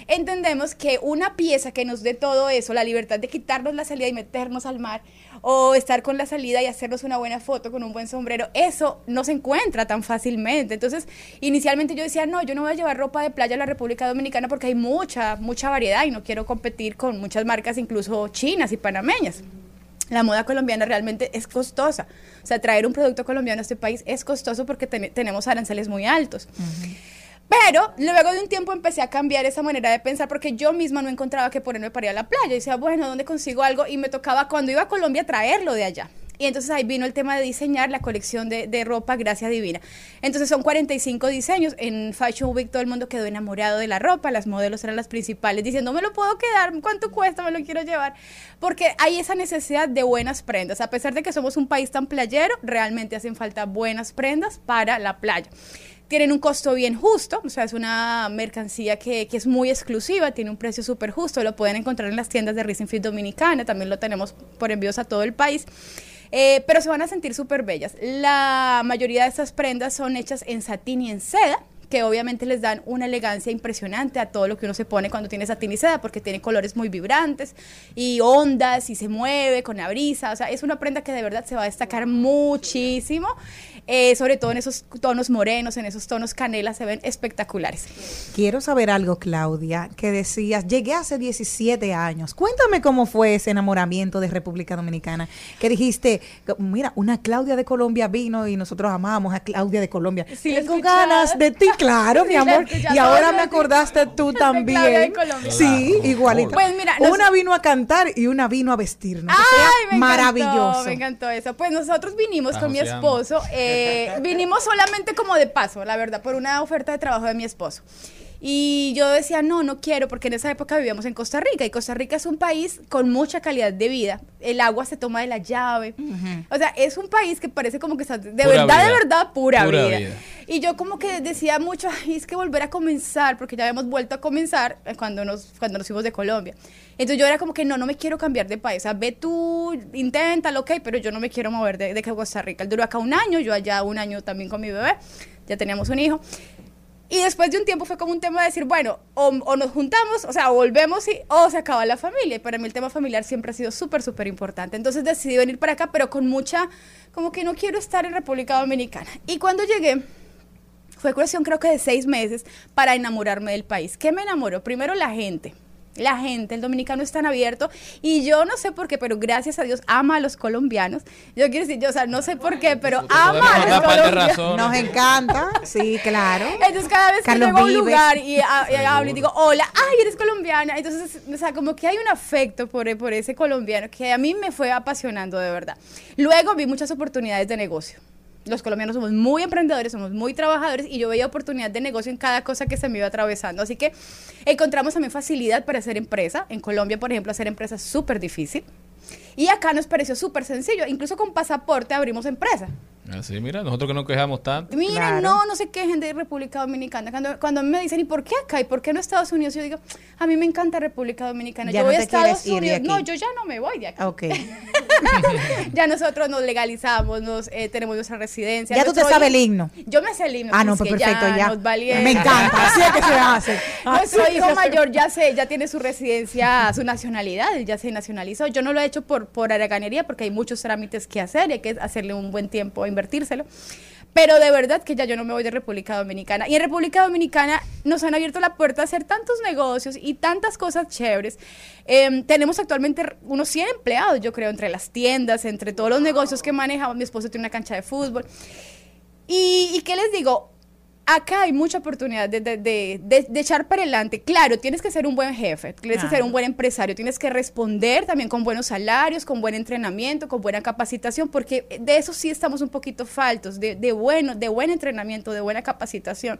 entendemos que una pieza que nos dé todo eso, la libertad de quitarnos la salida y meternos al mar, o estar con la salida y hacernos una buena foto con un buen sombrero, eso no se encuentra tan fácilmente. Entonces, inicialmente yo decía, no, yo no voy a llevar ropa de playa a la República Dominicana porque hay mucha, mucha variedad y no quiero competir con muchas marcas, incluso chinas y panameñas. La moda colombiana realmente es costosa. O sea, traer un producto colombiano a este país es costoso porque ten- tenemos aranceles muy altos. Pero luego de un tiempo empecé a cambiar esa manera de pensar porque yo misma no encontraba que ponerme para ir a la playa. Y decía, bueno, ¿dónde consigo algo? Y me tocaba cuando iba a Colombia traerlo de allá. Y entonces ahí vino el tema de diseñar la colección de, de ropa Gracia Divina. Entonces son 45 diseños. En Fashion Week todo el mundo quedó enamorado de la ropa. Las modelos eran las principales diciendo, me lo puedo quedar, ¿cuánto cuesta? Me lo quiero llevar. Porque hay esa necesidad de buenas prendas. A pesar de que somos un país tan playero, realmente hacen falta buenas prendas para la playa tienen un costo bien justo, o sea, es una mercancía que, que es muy exclusiva, tiene un precio súper justo, lo pueden encontrar en las tiendas de Racing Fit Dominicana, también lo tenemos por envíos a todo el país. Eh, pero se van a sentir súper bellas. La mayoría de estas prendas son hechas en satín y en seda, que obviamente les dan una elegancia impresionante a todo lo que uno se pone cuando tiene satín y seda, porque tiene colores muy vibrantes y ondas y se mueve con la brisa. O sea, es una prenda que de verdad se va a destacar muchísimo, eh, sobre todo en esos tonos morenos, en esos tonos canela, se ven espectaculares. Quiero saber algo, Claudia, que decías, llegué hace 17 años. Cuéntame cómo fue ese enamoramiento de República Dominicana. Que dijiste, mira, una Claudia de Colombia vino y nosotros amamos a Claudia de Colombia. Sí, Tengo ganas de ti, claro, mi Sí, amor. Y ahora me acordaste tú Claudia de también. Colombia. Sí, Claro. igualita. Pues mira, nos- una vino a cantar y una vino a vestirnos. O sea, Ay, me maravilloso. Encantó, me encantó eso. Pues nosotros vinimos con mi esposo, eh, vinimos solamente como de paso, la verdad, por una oferta de trabajo de mi esposo. Y yo decía, no, no quiero, porque en esa época vivíamos en Costa Rica y Costa Rica es un país con mucha calidad de vida. El agua se toma de la llave. O sea, es un país que parece como que está de Pura verdad, de verdad, pura, Pura vida. vida. Y yo como que decía mucho, "Ay, es que volver a comenzar, porque ya habíamos vuelto a comenzar eh, cuando nos, cuando nos fuimos de Colombia. Entonces yo era como que no, no me quiero cambiar de país. O sea, ve tú, inténtalo, ok, pero yo no me quiero mover de, de Costa Rica. Él duró acá un año, yo allá un año también con mi bebé. Ya teníamos un hijo. Y después de un tiempo fue como un tema de decir, bueno, o, o nos juntamos, o sea, volvemos y, o se acaba la familia. Y para mí el tema familiar siempre ha sido súper, súper importante. Entonces decidí venir para acá, pero con mucha, como que no quiero estar en República Dominicana. Y cuando llegué, fue cuestión creo que de seis meses para enamorarme del país. ¿Qué me enamoró? Primero la gente. La gente, el dominicano es tan abierto y yo no sé por qué, pero gracias a Dios ama a los colombianos. Yo quiero decir, yo, o sea, no sé por qué, pero ama a los colombianos. Nos encanta, sí, claro. Entonces cada vez Carlos que llego a un lugar y, a- y hablo y digo, hola, ay, eres colombiana. Entonces, o sea, como que hay un afecto por, por ese colombiano que a mí me fue apasionando de verdad. Luego vi muchas oportunidades de negocio. Los colombianos somos muy emprendedores, somos muy trabajadores y yo veía oportunidad de negocio en cada cosa que se me iba atravesando. Así que encontramos también facilidad para hacer empresa. En Colombia, por ejemplo, hacer empresa es súper difícil. Y acá nos pareció súper sencillo. Incluso con pasaporte abrimos empresa. Así, mira, nosotros que nos quejamos tanto. Miren, Claro. no, no se quejen de República Dominicana. Cuando, cuando a mí me dicen, ¿y por qué acá? ¿Y por qué no Estados Unidos? Yo digo, a mí me encanta República Dominicana. Ya yo no voy a Estados Unidos. No, yo ya no me voy de aquí. Ok. ya nosotros nos legalizamos, nos, eh, tenemos nuestra residencia. Ya tú te sabes el himno. Yo me sé el himno. Ah, no, es pues perfecto, ya. Nos valienta. Me encanta, así es que se hace. Nuestro hijo mayor ya sé, ya tiene su residencia, su nacionalidad, él ya se nacionalizó. Yo no lo he hecho por, por haraganería porque hay muchos trámites que hacer y hay que hacerle un buen tiempo, invertírselo. Pero de verdad que ya yo no me voy de República Dominicana. Y en República Dominicana nos han abierto la puerta a hacer tantos negocios y tantas cosas chéveres. Eh, tenemos actualmente unos 100 empleados, yo creo, entre las tiendas, entre todos los negocios que manejamos. Mi esposo tiene una cancha de fútbol. Y, y qué les digo, acá hay mucha oportunidad de, de- de- de- echar para adelante. Claro, tienes que ser un buen jefe, tienes que ser un buen empresario, tienes que responder también con buenos salarios, con buen entrenamiento, con buena capacitación, porque de eso sí estamos un poquito faltos, de, de bueno, de buen entrenamiento, de buena capacitación.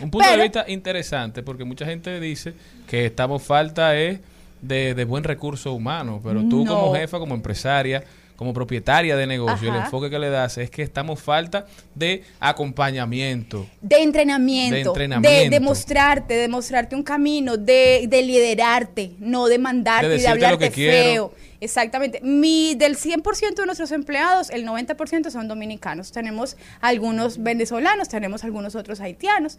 Un punto de vista interesante, porque mucha gente dice que estamos falta es de, de buen recurso humano, pero tú No. como jefa, como empresaria, como propietaria de negocio, el enfoque que le das es que estamos falta de acompañamiento. De entrenamiento, De entrenamiento. de mostrarte, de mostrarte un camino, de, de liderarte, no de mandarte De y de hablarte quiero. feo. Exactamente. Mi, del 100% de nuestros empleados, el 90% son dominicanos. Tenemos algunos venezolanos, tenemos algunos otros haitianos.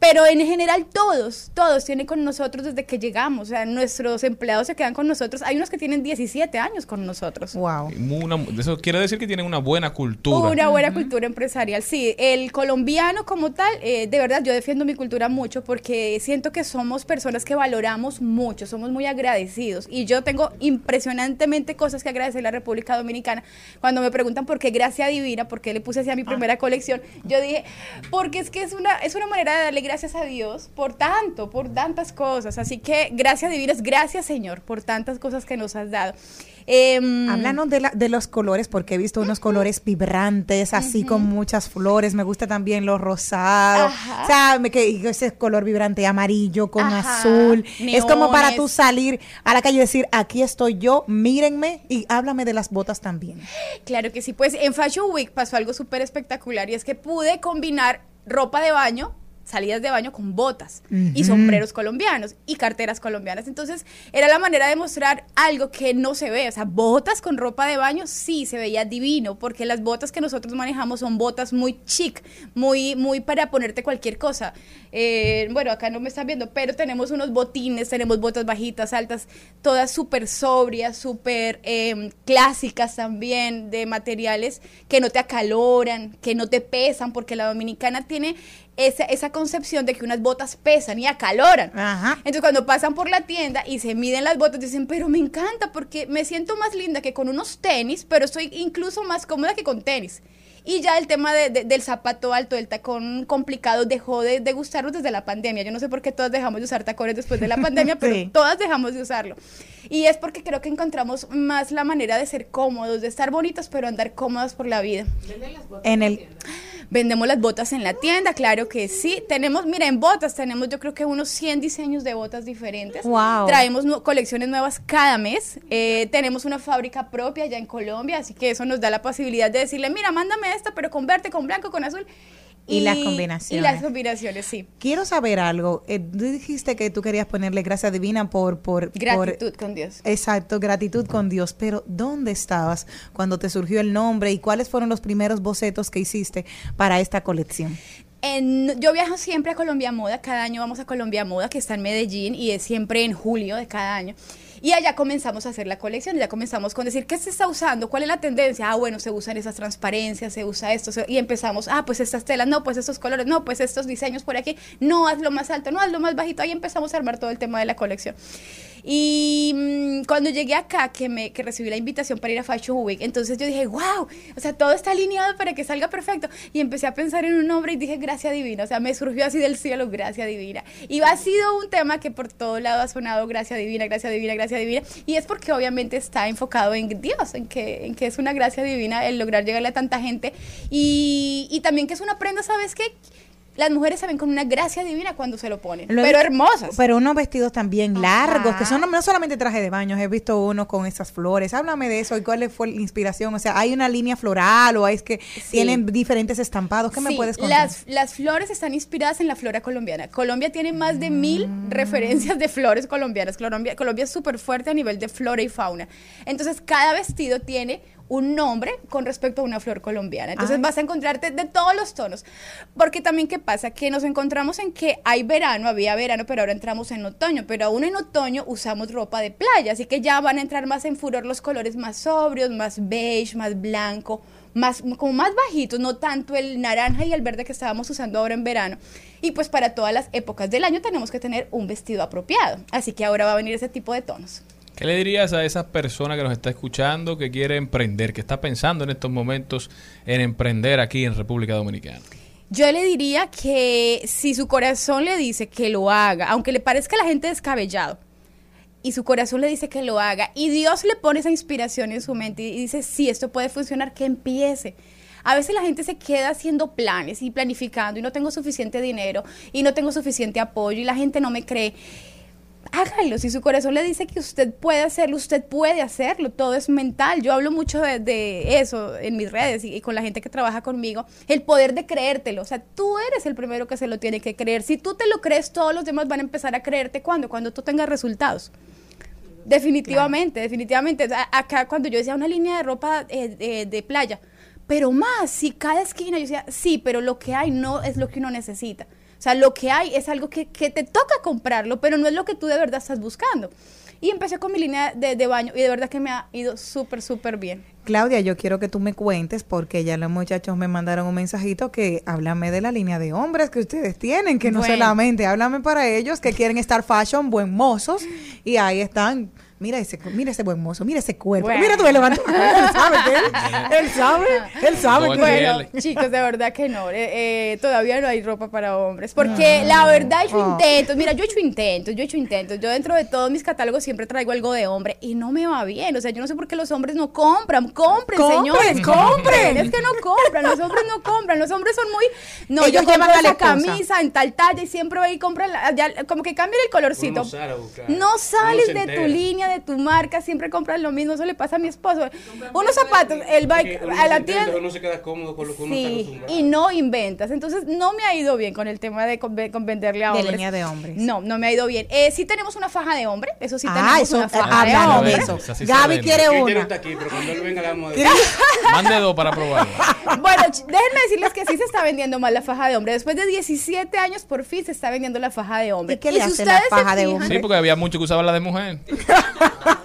Pero en general todos, todos tienen con nosotros desde que llegamos. O sea, nuestros empleados se quedan con nosotros. Hay unos que tienen 17 años con nosotros. Wow. Una- eso quiere decir que tienen una buena cultura. Una buena cultura empresarial, sí. El colombiano como tal, eh, de verdad yo defiendo mi cultura mucho porque siento que somos personas que valoramos mucho, somos muy agradecidos. Y yo tengo impresionantemente cosas que agradecer a la República Dominicana. Cuando me preguntan por qué Gracia Divina, por qué le puse así a mi primera colección, yo dije, porque es que es una, es una manera de darle gracias a Dios por tanto, por tantas cosas. Así que Gracia Divina es gracias Señor por tantas cosas que nos has dado. Em, Háblanos de, la- de los colores, porque he visto unos colores vibrantes, así con muchas flores. Me gusta también los rosados. Ajá. Me- que ese color vibrante amarillo con Ajá. azul. Es como para Neones. tú salir a la calle y decir, aquí estoy yo, mírenme y háblame de las botas también. Claro que sí, pues en Fashion Week pasó algo súper espectacular y es que pude combinar ropa de baño, salidas de baño con botas y sombreros colombianos y carteras colombianas. Entonces era la manera de mostrar algo que no se ve, o sea, botas con ropa de baño sí se veía divino porque las botas que nosotros manejamos son botas muy chic, muy, muy para ponerte cualquier cosa. Eh, bueno, acá no me están viendo, pero tenemos unos botines, tenemos botas bajitas, altas, todas súper sobrias, súper eh, clásicas también, de materiales que no te acaloran, que no te pesan, porque la dominicana tiene esa, esa concepción de que unas botas pesan y acaloran. Entonces cuando pasan por la tienda y se miden las botas, dicen, pero me encanta porque me siento más linda que con unos tenis, pero estoy incluso más cómoda que con tenis. Y ya el tema de- de- del zapato alto, del tacón complicado, dejó de, de gustarnos desde la pandemia. Yo no sé por qué todas dejamos de usar tacones después de la pandemia, pero todas dejamos de usarlo. Y es porque creo que encontramos más la manera de ser cómodos, de estar bonitos, pero andar cómodos por la vida. En el Vendemos las botas en la tienda, claro que sí. Tenemos, mira, en botas tenemos yo creo que unos 100 diseños de botas diferentes. Wow. Traemos colecciones nuevas cada mes. Eh, tenemos una fábrica propia ya en Colombia, así que eso nos da la posibilidad de decirle, mira, mándame esta, pero con verde, con blanco, con azul. Y las Y combinaciones. las combinaciones, sí. Quiero saber algo. Eh, tú dijiste que tú querías ponerle gracia divina por... por Gratitud por- con Dios. Exacto, gratitud con Dios. Pero ¿dónde estabas cuando te surgió el nombre y cuáles fueron los primeros bocetos que hiciste para esta colección? En- yo viajo siempre a Colombia Moda, cada año vamos a Colombia Moda, que está en Medellín y es siempre en julio de cada año. Y allá comenzamos a hacer la colección, ya comenzamos con decir, ¿qué se está usando? ¿Cuál es la tendencia? Ah, bueno, se usan esas transparencias, se usa esto, y empezamos, ah, pues estas telas, no, pues estos colores, no, pues estos diseños por aquí, no, hazlo más alto, no, hazlo más bajito, ahí empezamos a armar todo el tema de la colección. Y mm, cuando llegué acá, que, me, que recibí la invitación para ir a Fashion Week, entonces yo dije, wow, o sea, todo está alineado para que salga perfecto. Y empecé a pensar en un nombre y dije, gracia divina, o sea, me surgió así del cielo, gracia divina. Y ha sido un tema que por todo lado ha sonado, gracia divina, gracia divina, gracia divina. Y es porque obviamente está enfocado en Dios, en que, en que es una gracia divina el lograr llegarle a tanta gente. Y, y también que es una prenda, ¿sabes qué? Las mujeres se ven con una gracia divina cuando se lo ponen, Lo pero visto- hermosas. Pero unos vestidos también largos, que son no, solamente traje de baño, he visto uno con esas flores. Háblame de eso y cuál fue la inspiración. O sea, ¿hay una línea floral o es que tienen diferentes estampados? ¿Qué me puedes contar? Las, las flores están inspiradas en la flora colombiana. Colombia tiene más de mil Mm. referencias de flores colombianas. Colombia, Colombia es súper fuerte a nivel de flora y fauna. Entonces, cada vestido tiene un nombre con respecto a una flor colombiana. Entonces Ah. vas a encontrarte de todos los tonos. Porque también, ¿qué pasa? Que nos encontramos en que hay verano, había verano, pero ahora entramos en otoño. Pero aún en otoño usamos ropa de playa. Así que ya van a entrar más en furor los colores más sobrios, más beige, más blanco más, como más bajitos, no tanto el naranja y el verde que estábamos usando ahora en verano. Y pues para todas las épocas del año tenemos que tener un vestido apropiado. Así que ahora va a venir ese tipo de tonos. ¿Qué le dirías a esa persona que nos está escuchando, que quiere emprender, que está pensando en estos momentos en emprender aquí en República Dominicana? Yo le diría que si su corazón le dice que lo haga, aunque le parezca a la gente descabellado, y su corazón le dice que lo haga, y Dios le pone esa inspiración en su mente y dice, sí, esto puede funcionar, que empiece. A veces la gente se queda haciendo planes y planificando y no tengo suficiente dinero y no tengo suficiente apoyo y la gente no me cree. Hágalo, si su corazón le dice que usted puede hacerlo, usted puede hacerlo, todo es mental. Yo hablo mucho de, de eso en mis redes y, y con la gente que trabaja conmigo, el poder de creértelo. O sea, tú eres el primero que se lo tiene que creer. Si tú te lo crees, todos los demás van a empezar a creerte cuando, cuando tú tengas resultados. Definitivamente, definitivamente. Acá cuando yo decía una línea de ropa eh, de, de playa, pero más, si cada esquina yo decía, sí, pero lo que hay no es lo que uno necesita. O sea, lo que hay es algo que, que te toca comprarlo, pero no es lo que tú de verdad estás buscando. Y empecé con mi línea de, de baño y de verdad que me ha ido súper, súper bien. Claudia, yo quiero que tú me cuentes, porque ya los muchachos me mandaron un mensajito que háblame de la línea de hombres que ustedes tienen, que no Bueno. solamente, háblame para ellos que quieren estar fashion, buen mozos, y ahí están. Mira ese, mira ese buen mozo, mira ese cuerpo. Bueno. Mira tú, él levanta. Él sabe que él, él sabe, él sabe que Bueno, chicos, de verdad que no. eh, eh, todavía no hay ropa para hombres. Porque la verdad, he hecho Ah. intentos. Mira, yo he hecho intentos, yo he hecho intentos. Yo dentro de todos mis catálogos siempre traigo algo de hombre y no me va bien. O sea, yo no sé por qué los hombres no compran. Compren, Compren, señores, compren. compren. Es que no compran. Los hombres no compran. Los hombres son muy. No, Ellos yo llevan la camisa en tal talla y siempre voy y la- ya, como que cambian el colorcito. No sales de tu entera. De tu marca, siempre compras lo mismo. Eso le pasa a mi esposo. Unos zapatos, Que uno a se la tienda. Uno se queda cómodo con lo que uno Sí, y no inventas. Entonces, no me ha ido bien con el tema de, con, con venderle a De hombres. línea de hombres. No, no me ha ido bien. Eh, sí tenemos una faja de hombre, eso sí Ah, tenemos eso, una faja de hombre. de eso. Sí Gaby quiere una. aquí, pero cuando él venga le vamos a decir. Mande dos para probarlo. Bueno, déjenme decirles que sí se está vendiendo más la faja de hombre. Después de 17 años, por fin se está vendiendo la faja de hombre. ¿Y qué le si hace la ustedes se faja de fijan- hombre? Sí, porque había muchos que usaban la de mujer.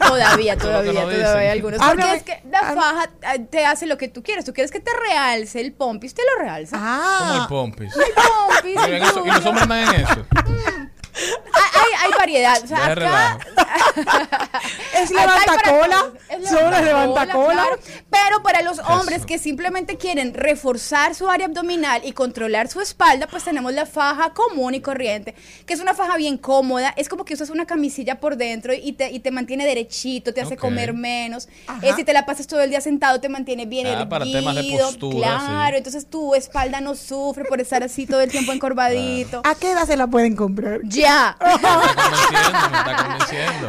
Todavía, todavía, no todavía hay algunos. Porque Háblame- es que la faja eh, te hace lo que tú quieres. Tú quieres que te realce el pompis, te lo realza. Como Ah, el pompis. El pompis, Y, el eso- y los hombres andan en eso. hay, hay, hay variedad. O sea, acá es Hay- hay para levanta cola. todos. Es levantacolas. claro. Pero para los hombres que simplemente quieren reforzar su área abdominal y controlar su espalda, pues tenemos la faja común y corriente, que es una faja bien cómoda. Es como que usas una camisilla por dentro y te, y te mantiene derechito, te hace Ok. comer menos. Eh, si te la pasas todo el día sentado, te mantiene bien Ah, para erguido. temas de postura, Claro, sí. entonces tu espalda no sufre por estar así todo el tiempo encorvadito. ¿A qué edad se la pueden comprar? Ya. Me está convenciendo, me está convenciendo.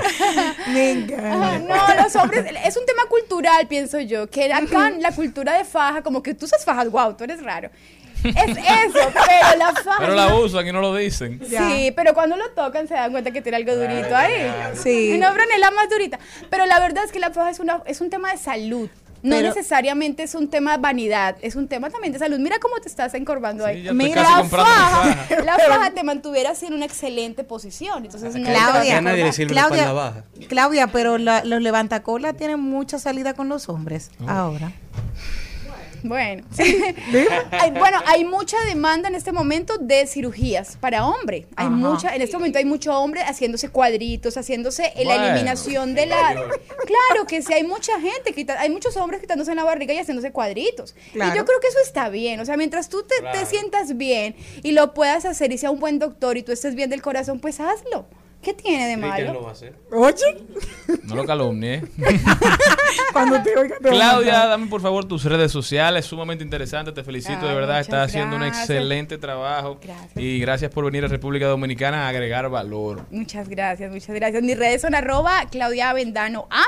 Me encanta. No, los hombres, es un tema cultural, pienso yo, que acá la cultura de faja, como que tú usas fajas, wow, tú eres raro. Es eso, pero la faja... Pero la usan y no lo dicen. Sí, pero cuando lo tocan se dan cuenta que tiene algo durito ahí. Sí. Y no la más durita. Pero la verdad es que la faja es, una, es un tema de salud. No Pero- necesariamente es un tema de vanidad, es un tema también de salud. Mira cómo te estás encorvando ahí. Mira, la faja, la faja te mantuviera así en una excelente posición. Entonces, no te vas a Claudia, la Claudia. Claudia, pero la- los levantacolas tienen mucha salida con los hombres ahora. Bueno, Hay- bueno, hay mucha demanda en este momento de cirugías para hombre. Hay Ajá. mucha, en este momento hay mucho hombre haciéndose cuadritos, haciéndose la eliminación de la. Claro que sí, hay mucha gente, quita- hay muchos hombres quitándose en la barriga y haciéndose cuadritos. Y yo creo que eso está bien. O sea, mientras tú te, te sientas bien y lo puedas hacer y sea un buen doctor y tú estés bien del corazón, pues hazlo. ¿Qué tiene de malo? va a hacer? Oye, No lo calumnie. cuando te oiga te Claudia, dame por favor tus redes sociales, sumamente interesante, te felicito de Ay, verdad, estás haciendo un excelente trabajo Gracias. y gracias por venir a República Dominicana a agregar valor. Muchas gracias, muchas gracias. Mis redes son arroba Claudia Vendano A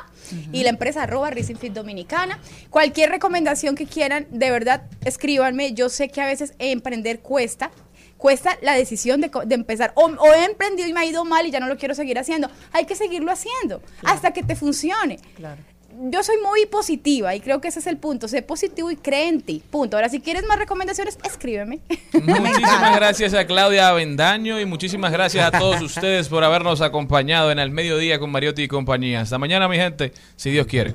y la empresa arroba Racing Fit Dominicana. Cualquier recomendación que quieran, de verdad, escríbanme. Yo sé que a veces emprender cuesta. Cuesta la decisión de, de empezar. O, o he emprendido y me ha ido mal y ya no lo quiero seguir haciendo. Hay que seguirlo haciendo hasta que te funcione. Yo soy muy positiva y creo que ese es el punto. Sé positivo y cree en ti. Punto. Ahora, si quieres más recomendaciones, escríbeme. Muchísimas gracias a Claudia Avendaño y muchísimas gracias a todos ustedes por habernos acompañado en el mediodía con Mariotti y compañía. Hasta mañana, mi gente, si Dios quiere.